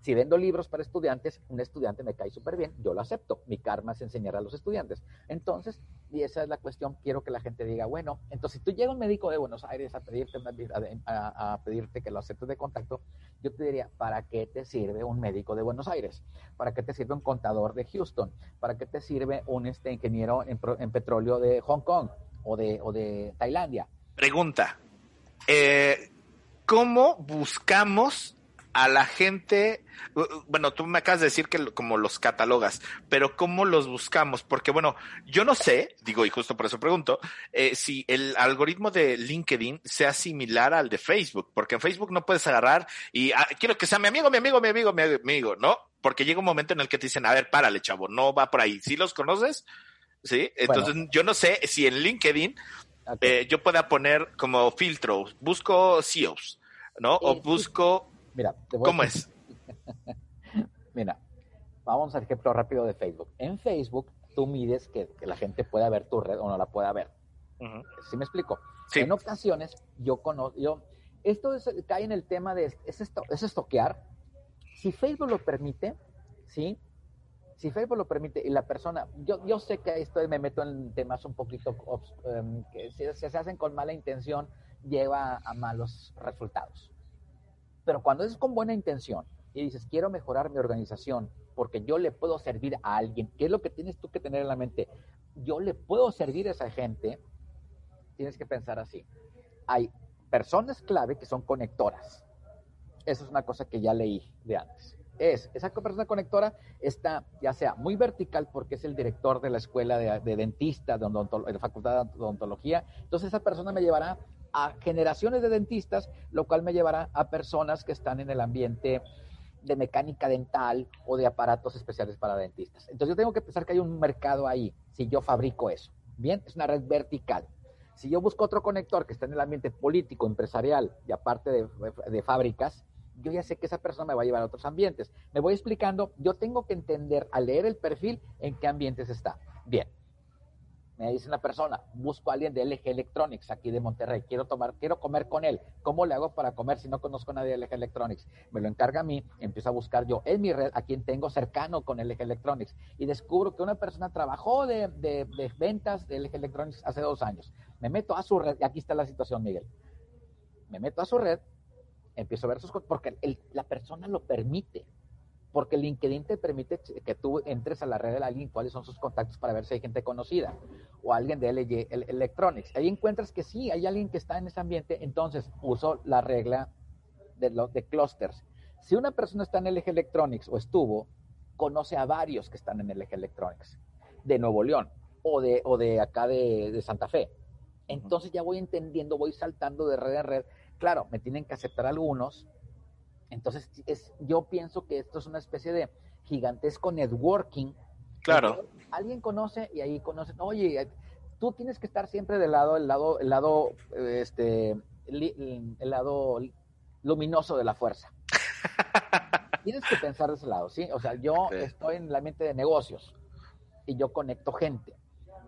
Si vendo libros para estudiantes, un estudiante me cae súper bien, yo lo acepto. Mi karma es enseñar a los estudiantes. Entonces, y esa es la cuestión, quiero que la gente diga, bueno, entonces si tú llegas un médico de Buenos Aires a pedirte, a, pedirte que lo aceptes de contacto, yo te diría, ¿para qué te sirve un médico de Buenos Aires? ¿Para qué te sirve un contador de Houston? ¿Para qué te sirve un este, ingeniero en, petróleo de Hong Kong o de, o de Tailandia? Pregunta, eh, ¿cómo buscamos a la gente, bueno, tú me acabas de decir que como los catalogas, pero ¿cómo los buscamos? Porque bueno, yo no sé, digo, y justo por eso pregunto, eh, si el algoritmo de LinkedIn sea similar al de Facebook, porque en Facebook no puedes agarrar y ah, quiero que sea mi amigo, mi amigo, mi amigo, mi amigo, ¿no? Porque llega un momento en el que te dicen, a ver, párale, chavo, no va por ahí. ¿Sí los conoces? Sí, entonces yo no sé si en LinkedIn eh, yo pueda poner como filtro, busco CEOs, ¿no? o busco Mira, ¿cómo es? Mira, vamos al ejemplo rápido de Facebook. En Facebook, tú mides que, la gente pueda ver tu red o no la pueda ver. ¿Sí me explico? En ocasiones, yo conozco, yo, esto cae en el tema de, es, esto, es estoquear. Si Facebook lo permite, ¿sí? Si Facebook lo permite y la persona, yo, yo sé que esto me meto en temas un poquito um, que si, se hacen con mala intención, lleva a malos resultados. Pero cuando es con buena intención y dices, quiero mejorar mi organización porque yo le puedo servir a alguien, ¿qué es lo que tienes tú que tener en la mente? Yo le puedo servir a esa gente, tienes que pensar así. Hay personas clave que son conectoras. Eso es una cosa que ya leí de antes. Es, esa persona conectora está ya sea muy vertical porque es el director de la escuela de, de dentista, de, de la facultad de odontología. Entonces esa persona me llevará a generaciones de dentistas, lo cual me llevará a personas que están en el ambiente de mecánica dental o de aparatos especiales para dentistas. Entonces yo tengo que pensar que hay un mercado ahí si yo fabrico eso. Bien, es una red vertical. Si yo busco otro conector que está en el ambiente político, empresarial y aparte de, de fábricas, yo ya sé que esa persona me va a llevar a otros ambientes. Me voy explicando, yo tengo que entender al leer el perfil en qué ambientes está. Bien, me dice una persona, busco a alguien de LG Electronics aquí de Monterrey, quiero tomar, quiero comer con él. ¿Cómo le hago para comer si no conozco a nadie de LG Electronics? Me lo encarga a mí, empiezo a buscar yo en mi red a quien tengo cercano con LG Electronics y descubro que una persona trabajó de, de, ventas de LG Electronics hace dos años. Me meto a su red, y aquí está la situación, Miguel. Me meto a su red, empiezo a ver sus cosas, porque la persona lo permite porque LinkedIn te permite que tú entres a la red de alguien, cuáles son sus contactos para ver si hay gente conocida o alguien de LG Electronics. Ahí encuentras que sí, hay alguien que está en ese ambiente, entonces uso la regla de, los de clusters. Si una persona está en LG Electronics o estuvo, conoce a varios que están en LG Electronics, de Nuevo León o de, o de acá de, de Santa Fe. Entonces ya voy entendiendo, voy saltando de red en red. Claro, me tienen que aceptar algunos, entonces, es, yo pienso que esto es una especie de gigantesco networking. Claro. Alguien conoce y ahí conocen, oye, tú tienes que estar siempre del lado, el lado, el lado, este, el lado luminoso de la fuerza. tienes que pensar de ese lado, ¿sí? O sea, yo estoy en la mente de negocios y yo conecto gente.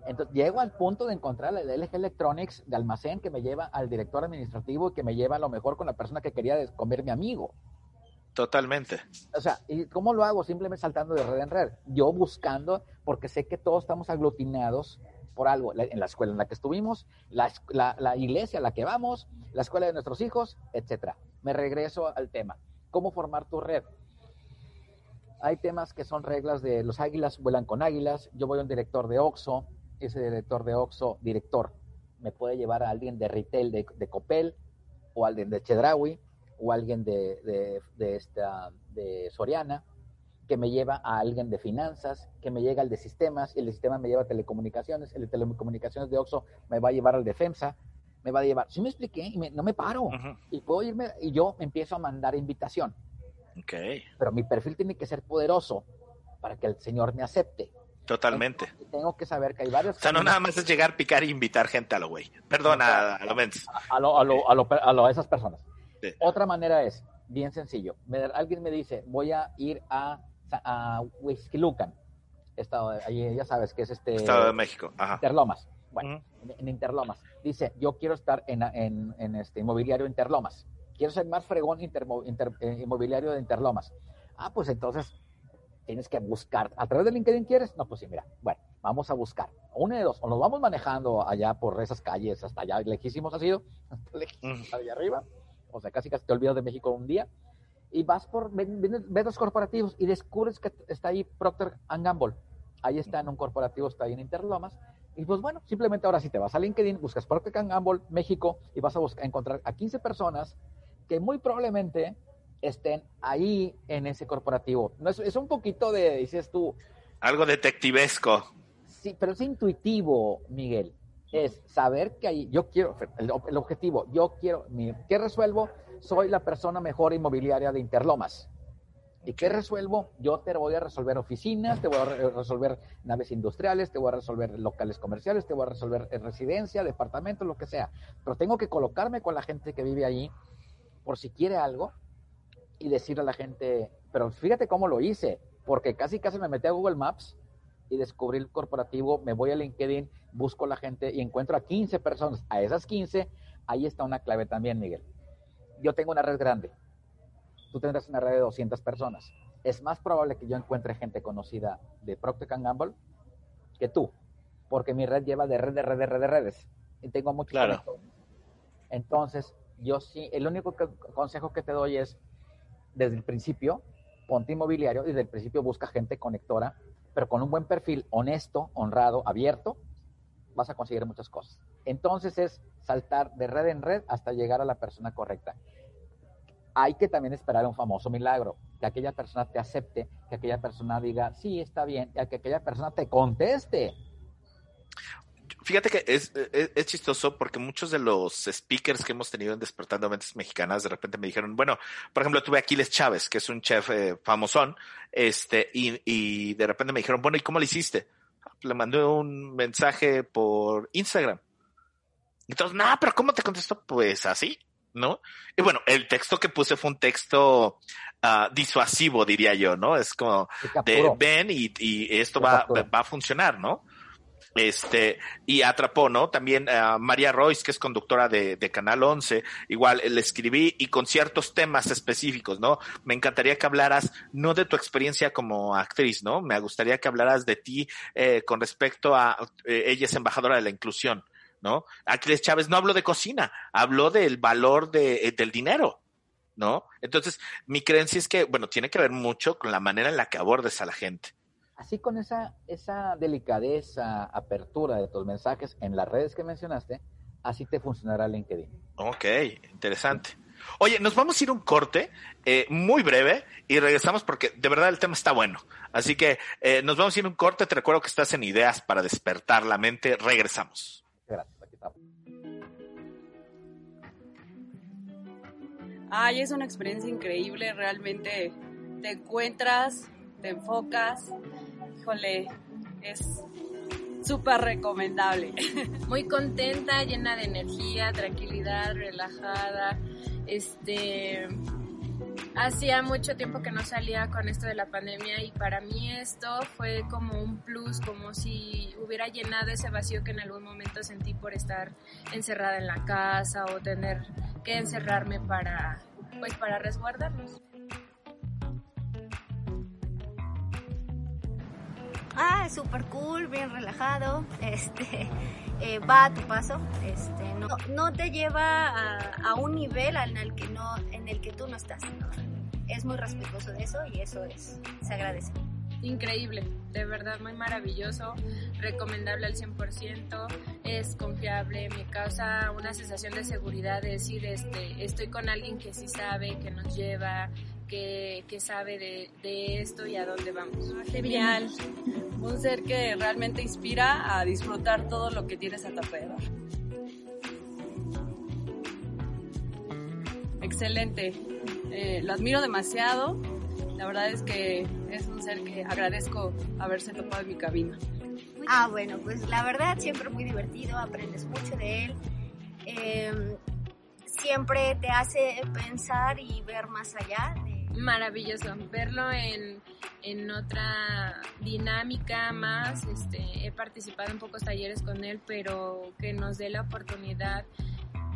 Entonces, llego al punto de encontrar el LG Electronics de almacén que me lleva al director administrativo y que me lleva a lo mejor con la persona que quería comer mi amigo. Totalmente. O sea, ¿y cómo lo hago? Simplemente saltando de red en red. Yo buscando, porque sé que todos estamos aglutinados por algo. En la escuela en la que estuvimos, la, la, iglesia a la que vamos, la escuela de nuestros hijos, etcétera. Me regreso al tema. ¿Cómo formar tu red? Hay temas que son reglas de los águilas vuelan con águilas. Yo voy a un director de OXO, ese director de OXO, director, me puede llevar a alguien de retail de, de Copel o alguien de Chedraui o alguien de, de, esta, de Soriana, que me lleva a alguien de finanzas, que me llega al de sistemas, y el de sistemas me lleva a telecomunicaciones, el de telecomunicaciones de Oxxo me va a llevar al defensa, me va a llevar, sí me expliqué, y no me paro, y puedo irme, y yo empiezo a mandar invitación. Okay. Pero mi perfil tiene que ser poderoso para que el Señor me acepte. Totalmente. tengo que saber que hay varios. O sea, no nada más es llegar, picar e invitar gente a lo güey. Perdona, a, lo menos. A, lo, a, lo, a, lo, a, lo, a esas personas. Otra manera es, bien sencillo. Me, alguien me dice, voy a ir a, a Huizquilucan. Estado, ahí ya sabes que es este. Estado de México. Ajá. Interlomas. Bueno, en, Interlomas. Dice, yo quiero estar en, en, en, este inmobiliario Interlomas. Quiero ser más fregón inter, eh, inmobiliario de Interlomas. Ah, pues entonces tienes que buscar. ¿A través de LinkedIn quieres? No, pues sí, mira. Bueno, vamos a buscar. Una de dos. O nos vamos manejando allá por esas calles, hasta allá lejísimos ha sido, hasta lejísimos, allá arriba. O sea, casi casi te olvidas de México un día. Y vas por, ves los corporativos y descubres que está ahí Procter Gamble. Ahí está en un corporativo, está ahí en Interlomas. Y pues bueno, simplemente ahora si te vas a LinkedIn, buscas Procter Gamble México y vas a buscar, encontrar a 15 personas que muy probablemente estén ahí en ese corporativo. No, es, es un poquito de, dices tú. Algo detectivesco. Sí, pero es intuitivo, Miguel. Es saber que ahí, yo quiero, el, el objetivo, yo quiero, ¿qué resuelvo? Soy la persona mejor inmobiliaria de Interlomas. ¿Y qué resuelvo? Yo te voy a resolver oficinas, te voy a resolver naves industriales, te voy a resolver locales comerciales, te voy a resolver residencia, departamento, lo que sea. Pero tengo que colocarme con la gente que vive allí por si quiere algo y decirle a la gente, pero fíjate cómo lo hice, porque casi casi me metí a Google Maps y descubrí el corporativo, me voy a LinkedIn, busco a la gente y encuentro a 15 personas. A esas 15, ahí está una clave también, Miguel. Yo tengo una red grande. Tú tendrás una red de 200 personas. es más probable que yo encuentre gente conocida de Procter Gamble que tú, porque mi red lleva de red, de red, de red, de redes. Y tengo mucho claro. Entonces, yo sí, el único consejo que te doy es, desde el principio, ponte inmobiliario y desde el principio busca gente conectora, pero con un buen perfil honesto, honrado, abierto, vas a conseguir muchas cosas. Entonces es saltar de red en red hasta llegar a la persona correcta. Hay que también esperar un famoso milagro, que aquella persona te acepte, que aquella persona diga, sí, está bien, y que aquella persona te conteste. Fíjate que es, es, chistoso porque muchos de los speakers que hemos tenido en Despertando Mentes Mexicanas de repente me dijeron, bueno, por ejemplo, tuve a Aquiles Chávez, que es un chef eh, famosón, este, y, y de repente me dijeron, bueno, ¿y cómo lo hiciste? Le mandé un mensaje por Instagram. Entonces, no, pero ¿cómo te contestó? Pues así, ¿no? Y bueno, el texto que puse fue un texto uh, disuasivo, diría yo, ¿no? Es como de ven y, y esto va, va a funcionar, ¿no? Este, y atrapó, ¿no? También a María Royce, que es conductora de, Canal 11, igual le escribí y con ciertos temas específicos, ¿no? Me encantaría que hablaras no de tu experiencia como actriz, ¿no? Me gustaría que hablaras de ti eh, con respecto a, eh, ella es embajadora de la inclusión, ¿no? Aquiles Chávez no habló de cocina, habló del valor de, eh, del dinero, ¿no? Entonces, mi creencia es que, bueno, tiene que ver mucho con la manera en la que abordes a la gente así con esa, esa delicadeza, apertura de tus mensajes en las redes que mencionaste, así te funcionará LinkedIn. Ok, interesante. Oye, nos vamos a ir un corte eh, muy breve y regresamos porque de verdad el tema está bueno. Así que eh, nos vamos a ir un corte. Te recuerdo que estás en Ideas para despertar la mente. Regresamos. Gracias, aquí estamos. Ay, es una experiencia increíble. Realmente te encuentras, te enfocas híjole, es súper recomendable. Muy contenta, llena de energía, tranquilidad, relajada. Este, hacía mucho tiempo que no salía con esto de la pandemia y para mí esto fue como un plus, como si hubiera llenado ese vacío que en algún momento sentí por estar encerrada en la casa o tener que encerrarme para, pues para resguardarnos. Ah, es súper cool, bien relajado, este, eh, va a tu paso, este, no, no te lleva a, un nivel en el que, no, en el que tú no estás. Es muy respetuoso de eso y eso es, se agradece. Increíble, de verdad muy maravilloso, recomendable al 100%, es confiable, me causa una sensación de seguridad de decir, este, estoy con alguien que sí sabe, que nos lleva, que, sabe de, esto y a dónde vamos. Ah, genial. Un ser que realmente inspira a disfrutar todo lo que tienes a tu alrededor. Excelente. Eh, lo admiro demasiado. La verdad es que es un ser que agradezco haberse topado en mi cabina. Ah, bueno, pues la verdad siempre muy divertido, aprendes mucho de él. Em, siempre te hace pensar y ver más allá maravilloso verlo en, en otra dinámica más. Este, he participado en pocos talleres con él, pero que nos dé la oportunidad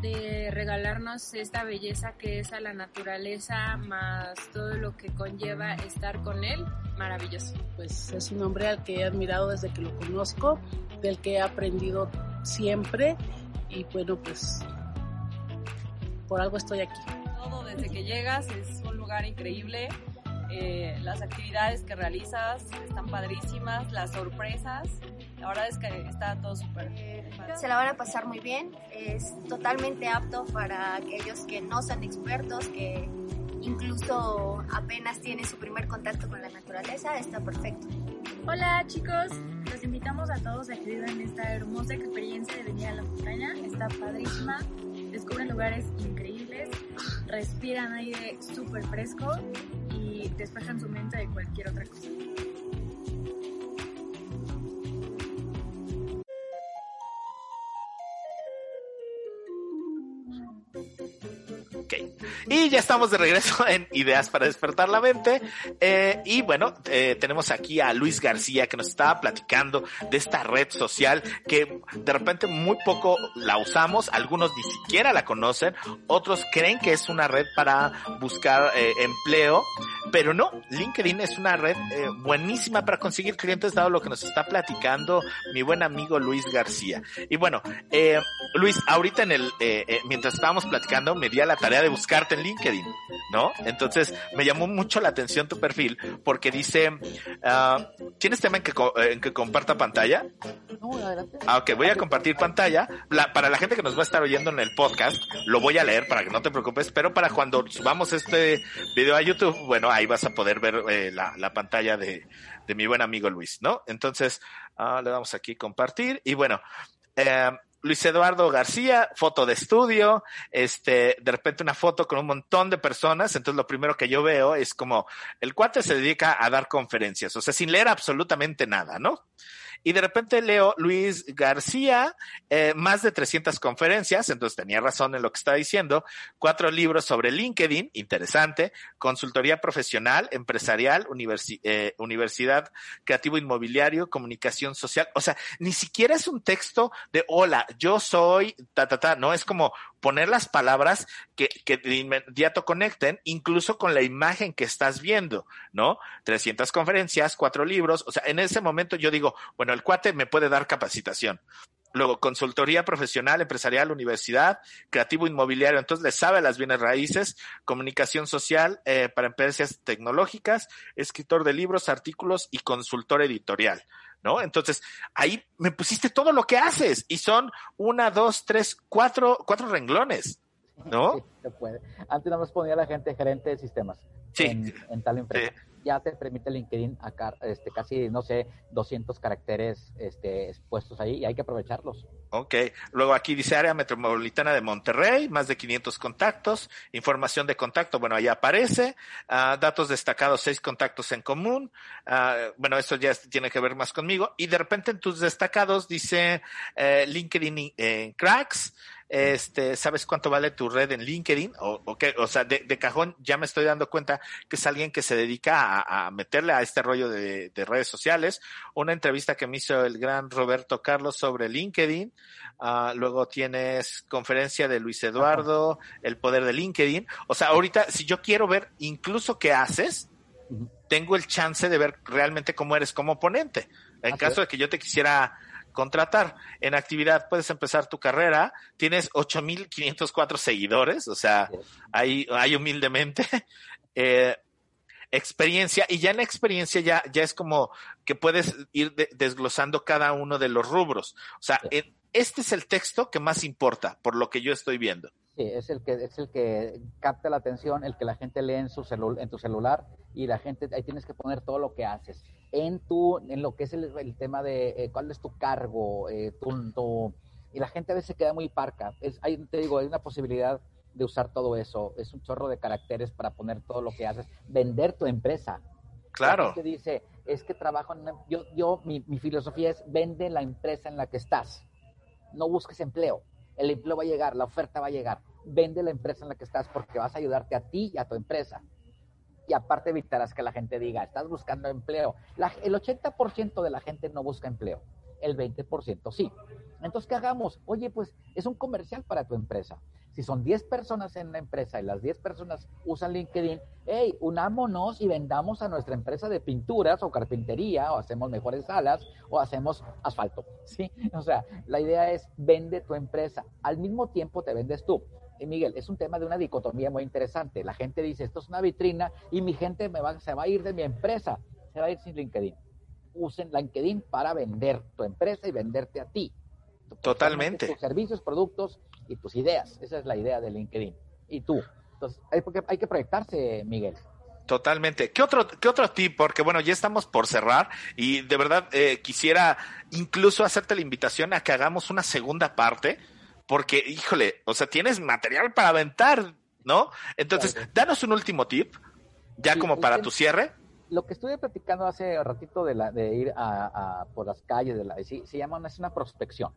de regalarnos esta belleza que es a la naturaleza, más todo lo que conlleva estar con él, maravilloso. Pues es un hombre al que he admirado desde que lo conozco, del que he aprendido siempre y bueno, pues por algo estoy aquí desde que llegas, es un lugar increíble. Eh, las actividades que realizas están padrísimas, las sorpresas. La verdad es que está todo súper. Se la van a pasar muy bien. Es totalmente apto para aquellos que no son expertos, que incluso apenas tienen su primer contacto con la naturaleza. Está perfecto. Hola chicos, los invitamos a todos a que vivan esta hermosa experiencia de venir a la montaña. Está padrísima, descubren lugares increíbles respiran aire súper fresco y despejan su mente de cualquier otra cosa. Y ya estamos de regreso en Ideas para despertar la mente. Eh, y bueno, eh, tenemos aquí a Luis García que nos estaba platicando de esta red social que de repente muy poco la usamos, algunos ni siquiera la conocen, otros creen que es una red para buscar eh, empleo, pero no, LinkedIn es una red eh, buenísima para conseguir clientes dado lo que nos está platicando mi buen amigo Luis García. Y bueno, eh, Luis, ahorita en el, mientras estábamos platicando, me di a la tarea de buscarte en LinkedIn, ¿no? Entonces, me llamó mucho la atención tu perfil porque dice, ah, ¿tienes tema en que, eh, en que comparta pantalla? No, adelante. Ah, ok, voy a compartir pantalla. La- para la gente que nos va a estar oyendo en el podcast, lo voy a leer para que no te preocupes, pero para cuando subamos este video a YouTube, bueno, ahí vas a poder ver eh, la, la pantalla de, de mi buen amigo Luis, ¿no? Entonces, ah, le damos aquí compartir y bueno, eh, Luis Eduardo García, foto de estudio, este, de repente una foto con un montón de personas, entonces lo primero que yo veo es como el cuate se dedica a dar conferencias, o sea, sin leer absolutamente nada, ¿no? Y de repente leo Luis García, eh, más de 300 conferencias, entonces tenía razón en lo que estaba diciendo, cuatro libros sobre LinkedIn, interesante, consultoría profesional, empresarial, eh, universidad, creativo inmobiliario, comunicación social, o sea, ni siquiera es un texto de hola, yo soy, ta, ta, ta, no, es como poner las palabras que, que de inmediato conecten, incluso con la imagen que estás viendo, ¿no? 300 conferencias, cuatro libros, o sea, en ese momento yo digo, bueno, el cuate me puede dar capacitación. Luego, consultoría profesional, empresarial, universidad, creativo inmobiliario, entonces le sabe las bienes raíces, comunicación social eh, para empresas tecnológicas, escritor de libros, artículos y consultor editorial, ¿no? Entonces, ahí me pusiste todo lo que haces y son una, dos, tres, cuatro, cuatro renglones, ¿no? Sí, se puede. Antes nada más ponía la gente gerente de sistemas Sí. en, en tal empresa. Sí. Ya te permite LinkedIn acá, este, casi, no sé, 200 caracteres este, expuestos ahí y hay que aprovecharlos. Ok. Luego aquí dice área metropolitana de Monterrey, más de 500 contactos, información de contacto, bueno, ahí aparece, ah, datos destacados, seis contactos en común, ah, bueno, esto ya tiene que ver más conmigo, y de repente en tus destacados dice eh, LinkedIn eh, Cracks, este, ¿sabes cuánto vale tu red en LinkedIn? O, o qué? o sea, de, de cajón ya me estoy dando cuenta que es alguien que se dedica a, a meterle a este rollo de, de redes sociales. Una entrevista que me hizo el gran Roberto Carlos sobre LinkedIn. Ah, luego tienes conferencia de Luis Eduardo, el poder de LinkedIn. O sea, ahorita, si yo quiero ver incluso qué haces, tengo el chance de ver realmente cómo eres como ponente. En Así caso es. de que yo te quisiera contratar. En actividad, puedes empezar tu carrera, tienes 8.504 seguidores, o sea, ahí, ahí humildemente, eh, experiencia, y ya en la experiencia ya, ya es como que puedes ir de- desglosando cada uno de los rubros. O sea, Sí. en- este es el texto que más importa, por lo que yo estoy viendo. Sí, es el que es el que capta la atención, el que la gente lee en su celu- en tu celular y la gente ahí tienes que poner todo lo que haces en tu en lo que es el, el tema de eh, cuál es tu cargo, eh, tu, tu- y la gente a veces queda muy parca. Es te digo, hay una posibilidad de usar todo eso. Es un chorro de caracteres para poner todo lo que haces, vender tu empresa. La Claro, gente dice, es que trabajo en una- yo yo mi, mi filosofía es vende la empresa en la que estás. No busques empleo el empleo va a llegar, la oferta va a llegar. Vende la empresa en la que estás porque vas a ayudarte a ti y a tu empresa. Y aparte evitarás que la gente diga, estás buscando empleo. La- el 80% de la gente no busca empleo, el 20% sí. Entonces, ¿qué hagamos? Oye, pues es un comercial para tu empresa. Si son 10 personas en la empresa y las 10 personas usan LinkedIn, hey, unámonos y vendamos a nuestra empresa de pinturas o carpintería o hacemos mejores salas o hacemos asfalto, ¿sí? O sea, la idea es vende tu empresa. Al mismo tiempo te vendes tú. Y Miguel, es un tema de una dicotomía muy interesante. La gente dice, esto es una vitrina y mi gente me va, se va a ir de mi empresa. Se va a ir sin LinkedIn. Usen LinkedIn para vender tu empresa y venderte a ti. Totalmente. Tus servicios, productos y tus ideas. Esa es la idea de LinkedIn. Y tú. Entonces, hay, porque hay que proyectarse, Miguel. Totalmente. ¿Qué otro, qué otro tip? Porque bueno, ya estamos por cerrar y de verdad eh, quisiera incluso hacerte la invitación a que hagamos una segunda parte, porque híjole, o sea, tienes material para aventar, ¿no? Entonces, Claro. danos un último tip, ya Sí, como para tu cierre. lo que estuve platicando hace ratito de, la, de ir a, a- por las calles, de la, sí, se llama es una prospección.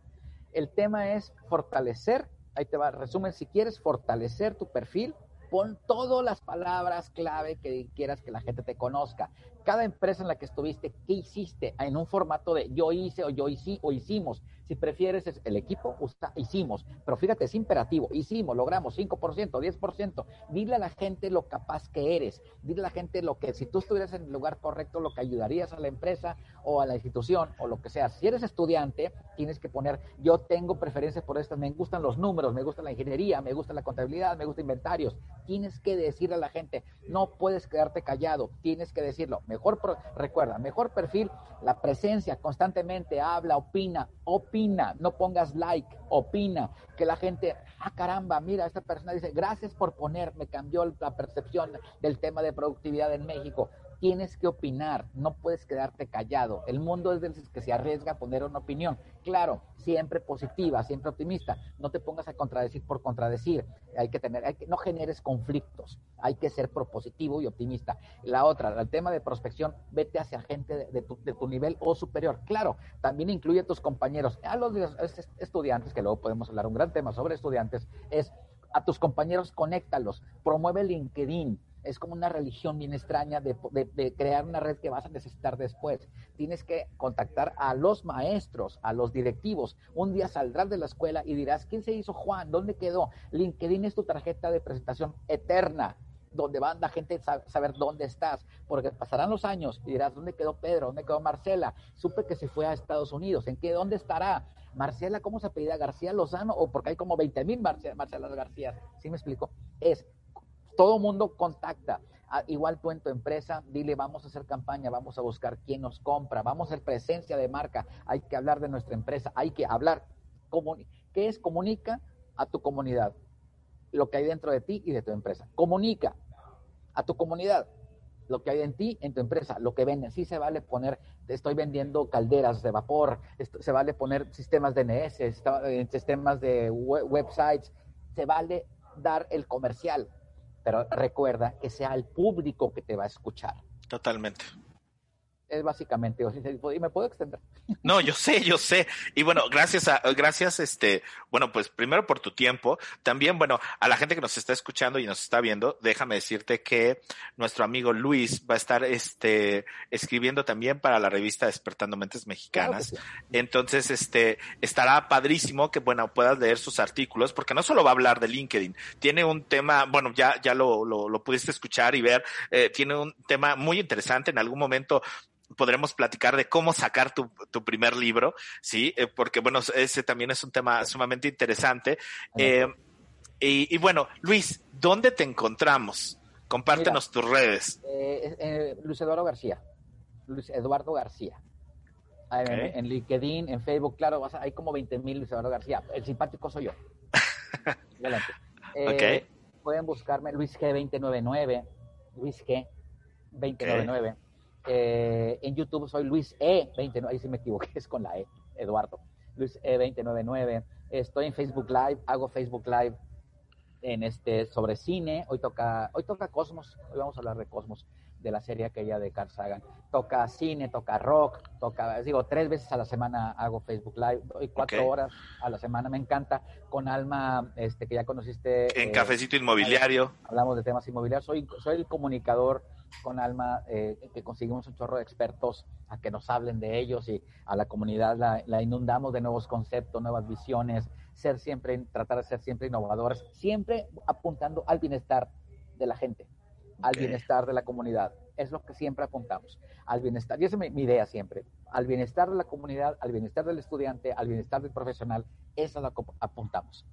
El tema es fortalecer, ahí te va, resumen, si quieres fortalecer tu perfil Pon todas las palabras clave que quieras que la gente te conozca. Cada empresa en la que estuviste, ¿qué hiciste? En un formato de yo hice o yo hice o hicimos. Si prefieres el equipo, usa, hicimos. Pero fíjate, es imperativo. Hicimos, logramos 5%, 10%. Dile a la gente lo capaz que eres. Dile a la gente lo que, si tú estuvieras en el lugar correcto, lo que ayudarías a la empresa o a la institución o lo que sea. Si eres estudiante, tienes que poner, yo tengo preferencias por estas, me gustan los números, me gusta la ingeniería, me gusta la contabilidad, me gusta inventarios. Tienes que decirle a la gente, no puedes quedarte callado, tienes que decirlo. Mejor, recuerda, mejor perfil, la presencia constantemente, habla, opina, opina, no pongas like, opina, que la gente, ah caramba, mira, esta persona dice, gracias por poner, me cambió la percepción del tema de productividad en México tienes que opinar, no puedes quedarte callado. El mundo es del que se arriesga a poner una opinión. Claro, siempre positiva, siempre optimista. No te pongas a contradecir por contradecir. Hay que tener, hay que, no generes conflictos. Hay que ser propositivo y optimista. La otra, el tema de prospección, vete hacia gente de, tu, nivel o superior. Claro, también incluye a tus compañeros. A los estudiantes, que luego podemos hablar un gran tema sobre estudiantes, es a tus compañeros, conéctalos, promueve LinkedIn, es como una religión bien extraña de, crear una red que vas a necesitar después. Tienes que contactar a los maestros, a los directivos. Un día saldrás de la escuela y dirás, ¿quién se hizo Juan? ¿Dónde quedó? LinkedIn es tu tarjeta de presentación eterna donde va la gente a saber dónde estás, porque pasarán los años y dirás, ¿dónde quedó Pedro? ¿Dónde quedó Marcela? Supe que se fue a Estados Unidos, ¿en qué? ¿Dónde estará? Marcela, ¿cómo se apellida? García Lozano, o porque hay como 20 mil Marcelas García, ¿sí me explico? Es todo mundo contacta. Ah, igual tú en tu empresa, dile, vamos a hacer campaña, vamos a buscar quién nos compra, vamos a hacer presencia de marca, hay que hablar de nuestra empresa, hay que hablar. ¿Qué es? Comunica a tu comunidad lo que hay dentro de ti y de tu empresa. Comunica a tu comunidad lo que hay en ti, en tu empresa, lo que venden. Sí se vale poner, estoy vendiendo calderas de vapor, se vale poner sistemas DNS, eh, sistemas de websites, se vale dar el comercial, pero recuerda que sea el público que te va a escuchar. Totalmente es básicamente, y me puedo extender. No, yo sé, yo sé. Y bueno, gracias a, gracias, este, bueno, pues primero por tu tiempo. También, bueno, a la gente que nos está escuchando y nos está viendo, déjame decirte que nuestro amigo Luis va a estar, este, escribiendo también para la revista Despertando Mentes Mexicanas. Entonces, este, estará padrísimo que, bueno, puedas leer sus artículos, porque no solo va a hablar de LinkedIn, tiene un tema, bueno, ya, ya lo, lo, pudiste escuchar y ver, eh, tiene un tema muy interesante. En algún momento podremos platicar de cómo sacar tu, tu primer libro, ¿sí? Eh, porque, bueno, ese también es un tema sumamente interesante. Eh, y, y, bueno, Luis, ¿dónde te encontramos? Compártenos tus redes. Eh, Luis Eduardo García. Luis Eduardo García. En, LinkedIn, en Facebook, claro, hay como 20 mil Luis Eduardo García. El simpático soy yo. okay. Pueden buscarme Luis G299, Luis G299. Eh, en YouTube soy Luis E29, ahí sí me equivoqué, es con la E, Eduardo. Luis E299. Estoy en Facebook Live, hago Facebook Live en este sobre cine. Hoy toca, hoy toca Cosmos, hoy vamos a hablar de Cosmos, de la serie aquella de Carl Sagan. Toca cine, toca rock, toca, digo, tres veces a la semana hago Facebook Live, hoy cuatro horas a la semana, me encanta, con Alma, este, que ya conociste. En eh, Cafecito Inmobiliario. Hablamos de temas inmobiliarios, soy, soy el comunicador con Alma, eh, que conseguimos un chorro de expertos a que nos hablen de ellos y a la comunidad la, inundamos de nuevos conceptos, nuevas visiones, ser siempre, tratar de ser siempre innovadores, siempre apuntando al bienestar de la gente, al bienestar de la comunidad. Es lo que siempre apuntamos, al bienestar. Y esa es mi, idea siempre, al bienestar de la comunidad, al bienestar del estudiante, al bienestar del profesional, eso es lo que apuntamos.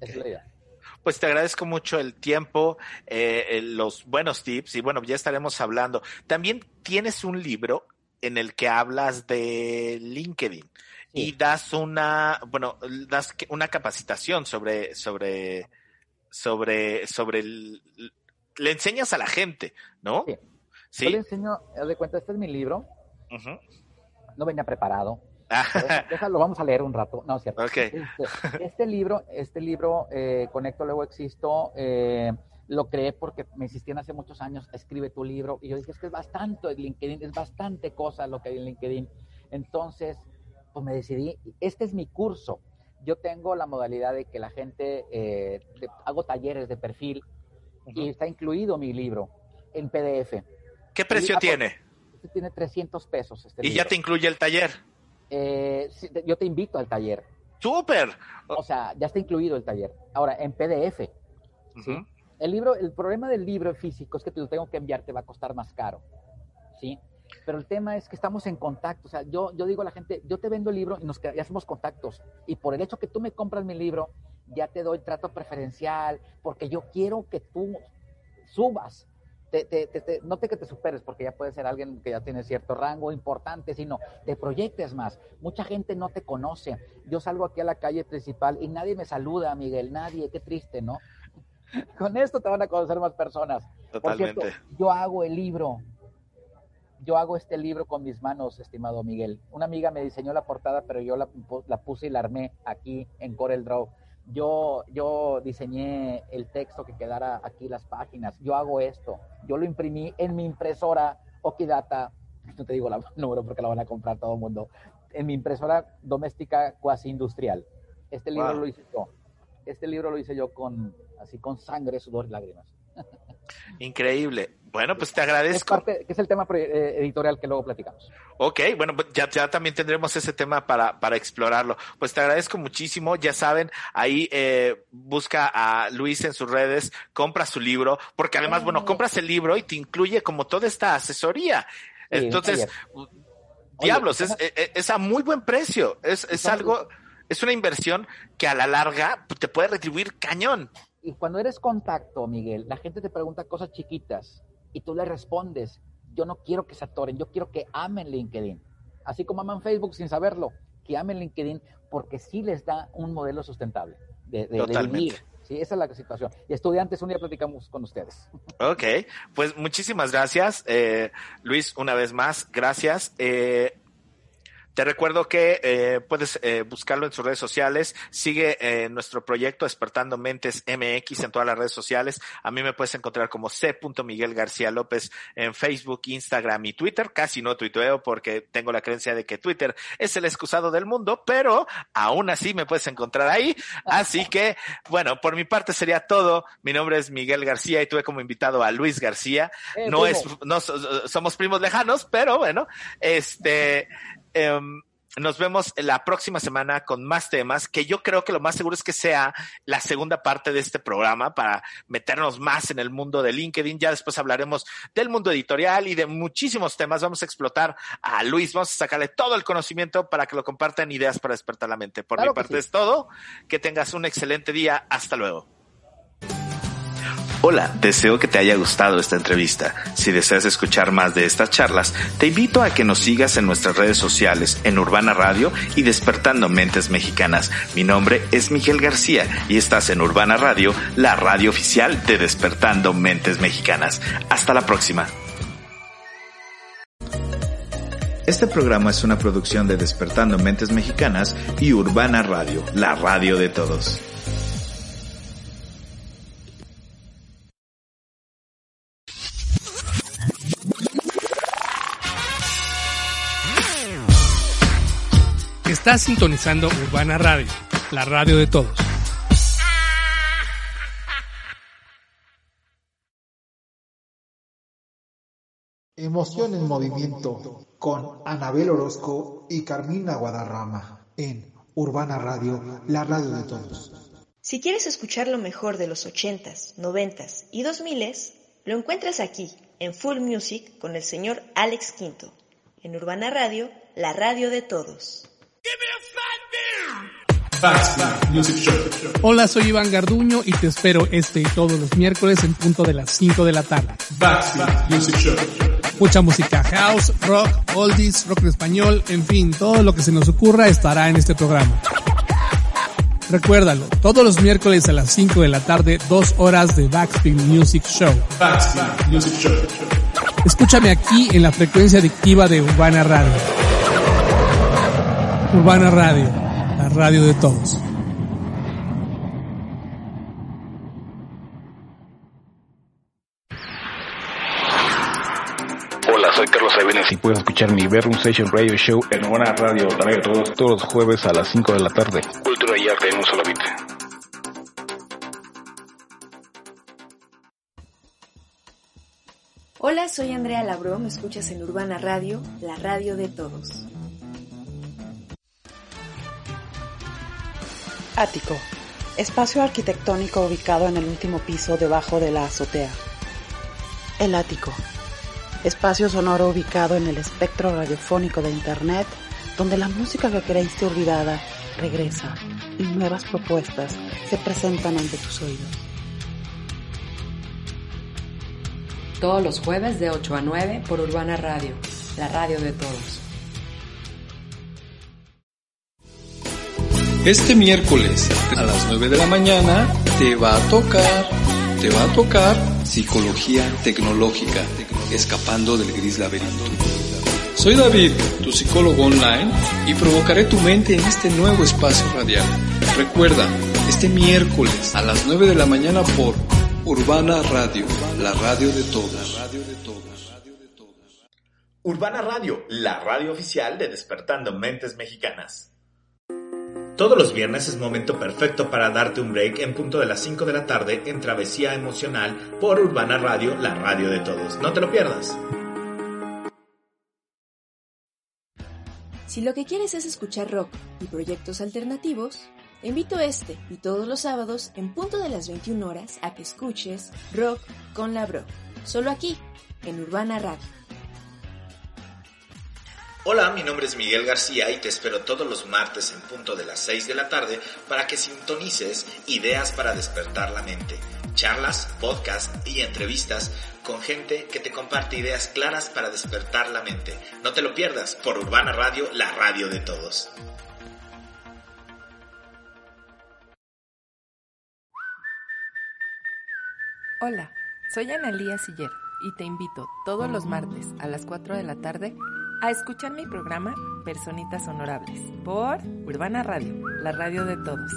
Esa es la idea pues te agradezco mucho el tiempo, eh, los buenos tips y bueno, ya estaremos hablando. También tienes un libro en el que hablas de LinkedIn y das una, bueno, das una capacitación sobre, sobre, sobre, sobre, le enseñas a la gente, ¿no? Sí. Yo le enseño, de cuenta, este es mi libro. No venía preparado. Déjalo, vamos a leer un rato. No, cierto. Este, este, libro, este libro, eh, Conecto Luego Existo, eh, lo creé porque me insistían hace muchos años, escribe tu libro. Y yo dije, es que es bastante LinkedIn, es bastante cosa lo que hay en LinkedIn. Entonces, pues me decidí, este es mi curso. Yo tengo la modalidad de que la gente, eh, hago talleres de perfil y está incluido mi libro en PDF. ¿Qué precio Y- ah, tiene? Este tiene 300 pesos. Este Y ya te incluye el taller. Eh, yo te invito al taller. ¡Súper! O sea, ya está incluido el taller. Ahora, en PDF. ¿sí? El libro, el problema del libro físico es que te lo tengo que enviar, te va a costar más caro. ¿Sí? Pero el tema es que estamos en contacto. O sea, yo, yo digo a la gente, yo te vendo el libro y nos ya hacemos contactos. Y por el hecho que tú me compras mi libro, ya te doy trato preferencial, porque yo quiero que tú subas. Te, te- te- te- no te que te superes, porque ya puede ser alguien que ya tiene cierto rango importante, sino te proyectes más. Mucha gente no te conoce. Yo salgo aquí a la calle principal y nadie me saluda, Miguel, nadie, qué triste, ¿no? Con esto te van a conocer más personas. Por cierto, Totalmente. yo hago el libro. Yo hago este libro con mis manos, estimado Miguel. Una amiga me diseñó la portada, pero yo la, la puse y la armé aquí en Corel Draw. Yo, yo diseñé el texto que quedara aquí las páginas. Yo hago esto. Yo lo imprimí en mi impresora Okidata. No te digo la número porque la van a comprar todo el mundo. En mi impresora doméstica cuasi industrial. Este libro Wow. lo hice yo. Este libro lo hice yo con así con sangre, sudor y lágrimas. Increíble. Bueno, pues te Es agradezco. parte, que es el tema eh, editorial que luego platicamos. Ok, bueno, pues ya, ya también tendremos ese tema para, para explorarlo. Pues te agradezco muchísimo. Ya saben, ahí eh, busca a Luis en sus redes, compra su libro, porque además, bueno, compras el libro y te incluye como toda esta asesoría. Sí, Entonces, diablos, Oye, es, es, es a muy buen precio. Es, es algo, es una inversión que a la larga te puede retribuir cañón. Y cuando eres contacto, Miguel, la gente te pregunta cosas chiquitas y tú le respondes. Yo no quiero que se atoren, yo quiero que amen LinkedIn. Así como aman Facebook sin saberlo, que amen LinkedIn porque sí les da un modelo sustentable de, de- de Totalmente. vivir. Sí, esa es la situación. Y estudiantes, un día platicamos con ustedes. Ok, pues muchísimas gracias, eh, Luis, una vez más, gracias. Eh, te recuerdo que eh, puedes eh, buscarlo en sus redes sociales. Sigue eh, nuestro proyecto Despertando Mentes MX en todas las redes sociales. A mí me puedes encontrar como C. Miguel García López en Facebook, Instagram y Twitter. Casi no tuiteo porque tengo la creencia de que Twitter es el excusado del mundo, pero aún así me puedes encontrar ahí. Así que, bueno, por mi parte sería todo. Mi nombre es Miguel García y tuve como invitado a Luis García Eh, no primo. es, no so- somos primos lejanos, pero bueno, este, em, nos vemos la próxima semana con más temas, que yo creo que lo más seguro es que sea la segunda parte de este programa para meternos más en el mundo de LinkedIn. Ya después hablaremos del mundo editorial y de muchísimos temas. Vamos a explotar a Luis, vamos a sacarle todo el conocimiento para que lo compartan ideas para despertar la mente. Por Claro mi parte sí. es todo. Que tengas un excelente día. Hasta luego. Hola, deseo que te haya gustado esta entrevista. Si deseas escuchar más de estas charlas, te invito a que nos sigas en nuestras redes sociales en Urbana Radio y Despertando Mentes Mexicanas. Mi nombre es Miguel García y estás en Urbana Radio, la radio oficial de Despertando Mentes Mexicanas. Hasta la próxima. Este programa es una producción de Despertando Mentes Mexicanas y Urbana Radio, la radio de todos. Estás sintonizando Urbana Radio, la radio de todos. Emoción en movimiento con Anabel Orozco y Carmina Guadarrama en Urbana Radio, la radio de todos. Si quieres escuchar lo mejor de los 80s, 90s y 2000s, lo encuentras aquí, en Full Music, con el señor Alex Quinto, en Urbana Radio, la radio de todos. Hola, soy Iván Garduño y te espero este y todos los miércoles en punto de las 5 de la tarde. Mucha música house, rock, oldies, rock en español, en fin, todo lo que se nos ocurra estará en este programa. Recuérdalo, todos los miércoles a las 5 de la tarde, dos horas de Backspin Music Show. Escúchame aquí en la frecuencia adictiva de Urbana Radio. Urbana Radio, la radio de todos. Hola, soy Carlos Avenes y puedes escuchar mi Bedroom Station Radio Show en Buena Radio, la radio de todos, todos los jueves a las 5 de la tarde. Cultura y arte en un solo beat. Hola, soy Andrea Labró, me escuchas en Urbana Radio, la radio de todos. Ático, espacio arquitectónico ubicado en el último piso debajo de la azotea. El ático, espacio sonoro ubicado en el espectro radiofónico de Internet, donde la música que creíste olvidada regresa y nuevas propuestas se presentan ante tus oídos. Todos los jueves de 8 a 9 por Urbana Radio, la radio de todos. Este miércoles a las 9 de la mañana te va a tocar, te va a tocar psicología tecnológica, escapando del gris laberinto. Soy David, tu psicólogo online, y provocaré tu mente en este nuevo espacio radial. Recuerda, este miércoles a las 9 de la mañana por Urbana Radio, la radio de todos. Urbana Radio, la radio oficial de Despertando Mentes Mexicanas. Todos los viernes es momento perfecto para darte un break en punto de las 5 de la tarde en Travesía Emocional por Urbana Radio, la radio de todos. No te lo pierdas. Si lo que quieres es escuchar rock y proyectos alternativos, te invito este y todos los sábados en punto de las 21 horas a que escuches Rock con la Bro, solo aquí, en Urbana Radio. Hola, mi nombre es Miguel García y te espero todos los martes en punto de las 6 de la tarde para que sintonices ideas para despertar la mente, charlas, podcasts y entrevistas con gente que te comparte ideas claras para despertar la mente. No te lo pierdas por Urbana Radio, la radio de todos. Hola, soy Analía Siller y te invito todos los martes a las 4 de la tarde a escuchar mi programa Personitas Honorables por Urbana Radio, la radio de todos.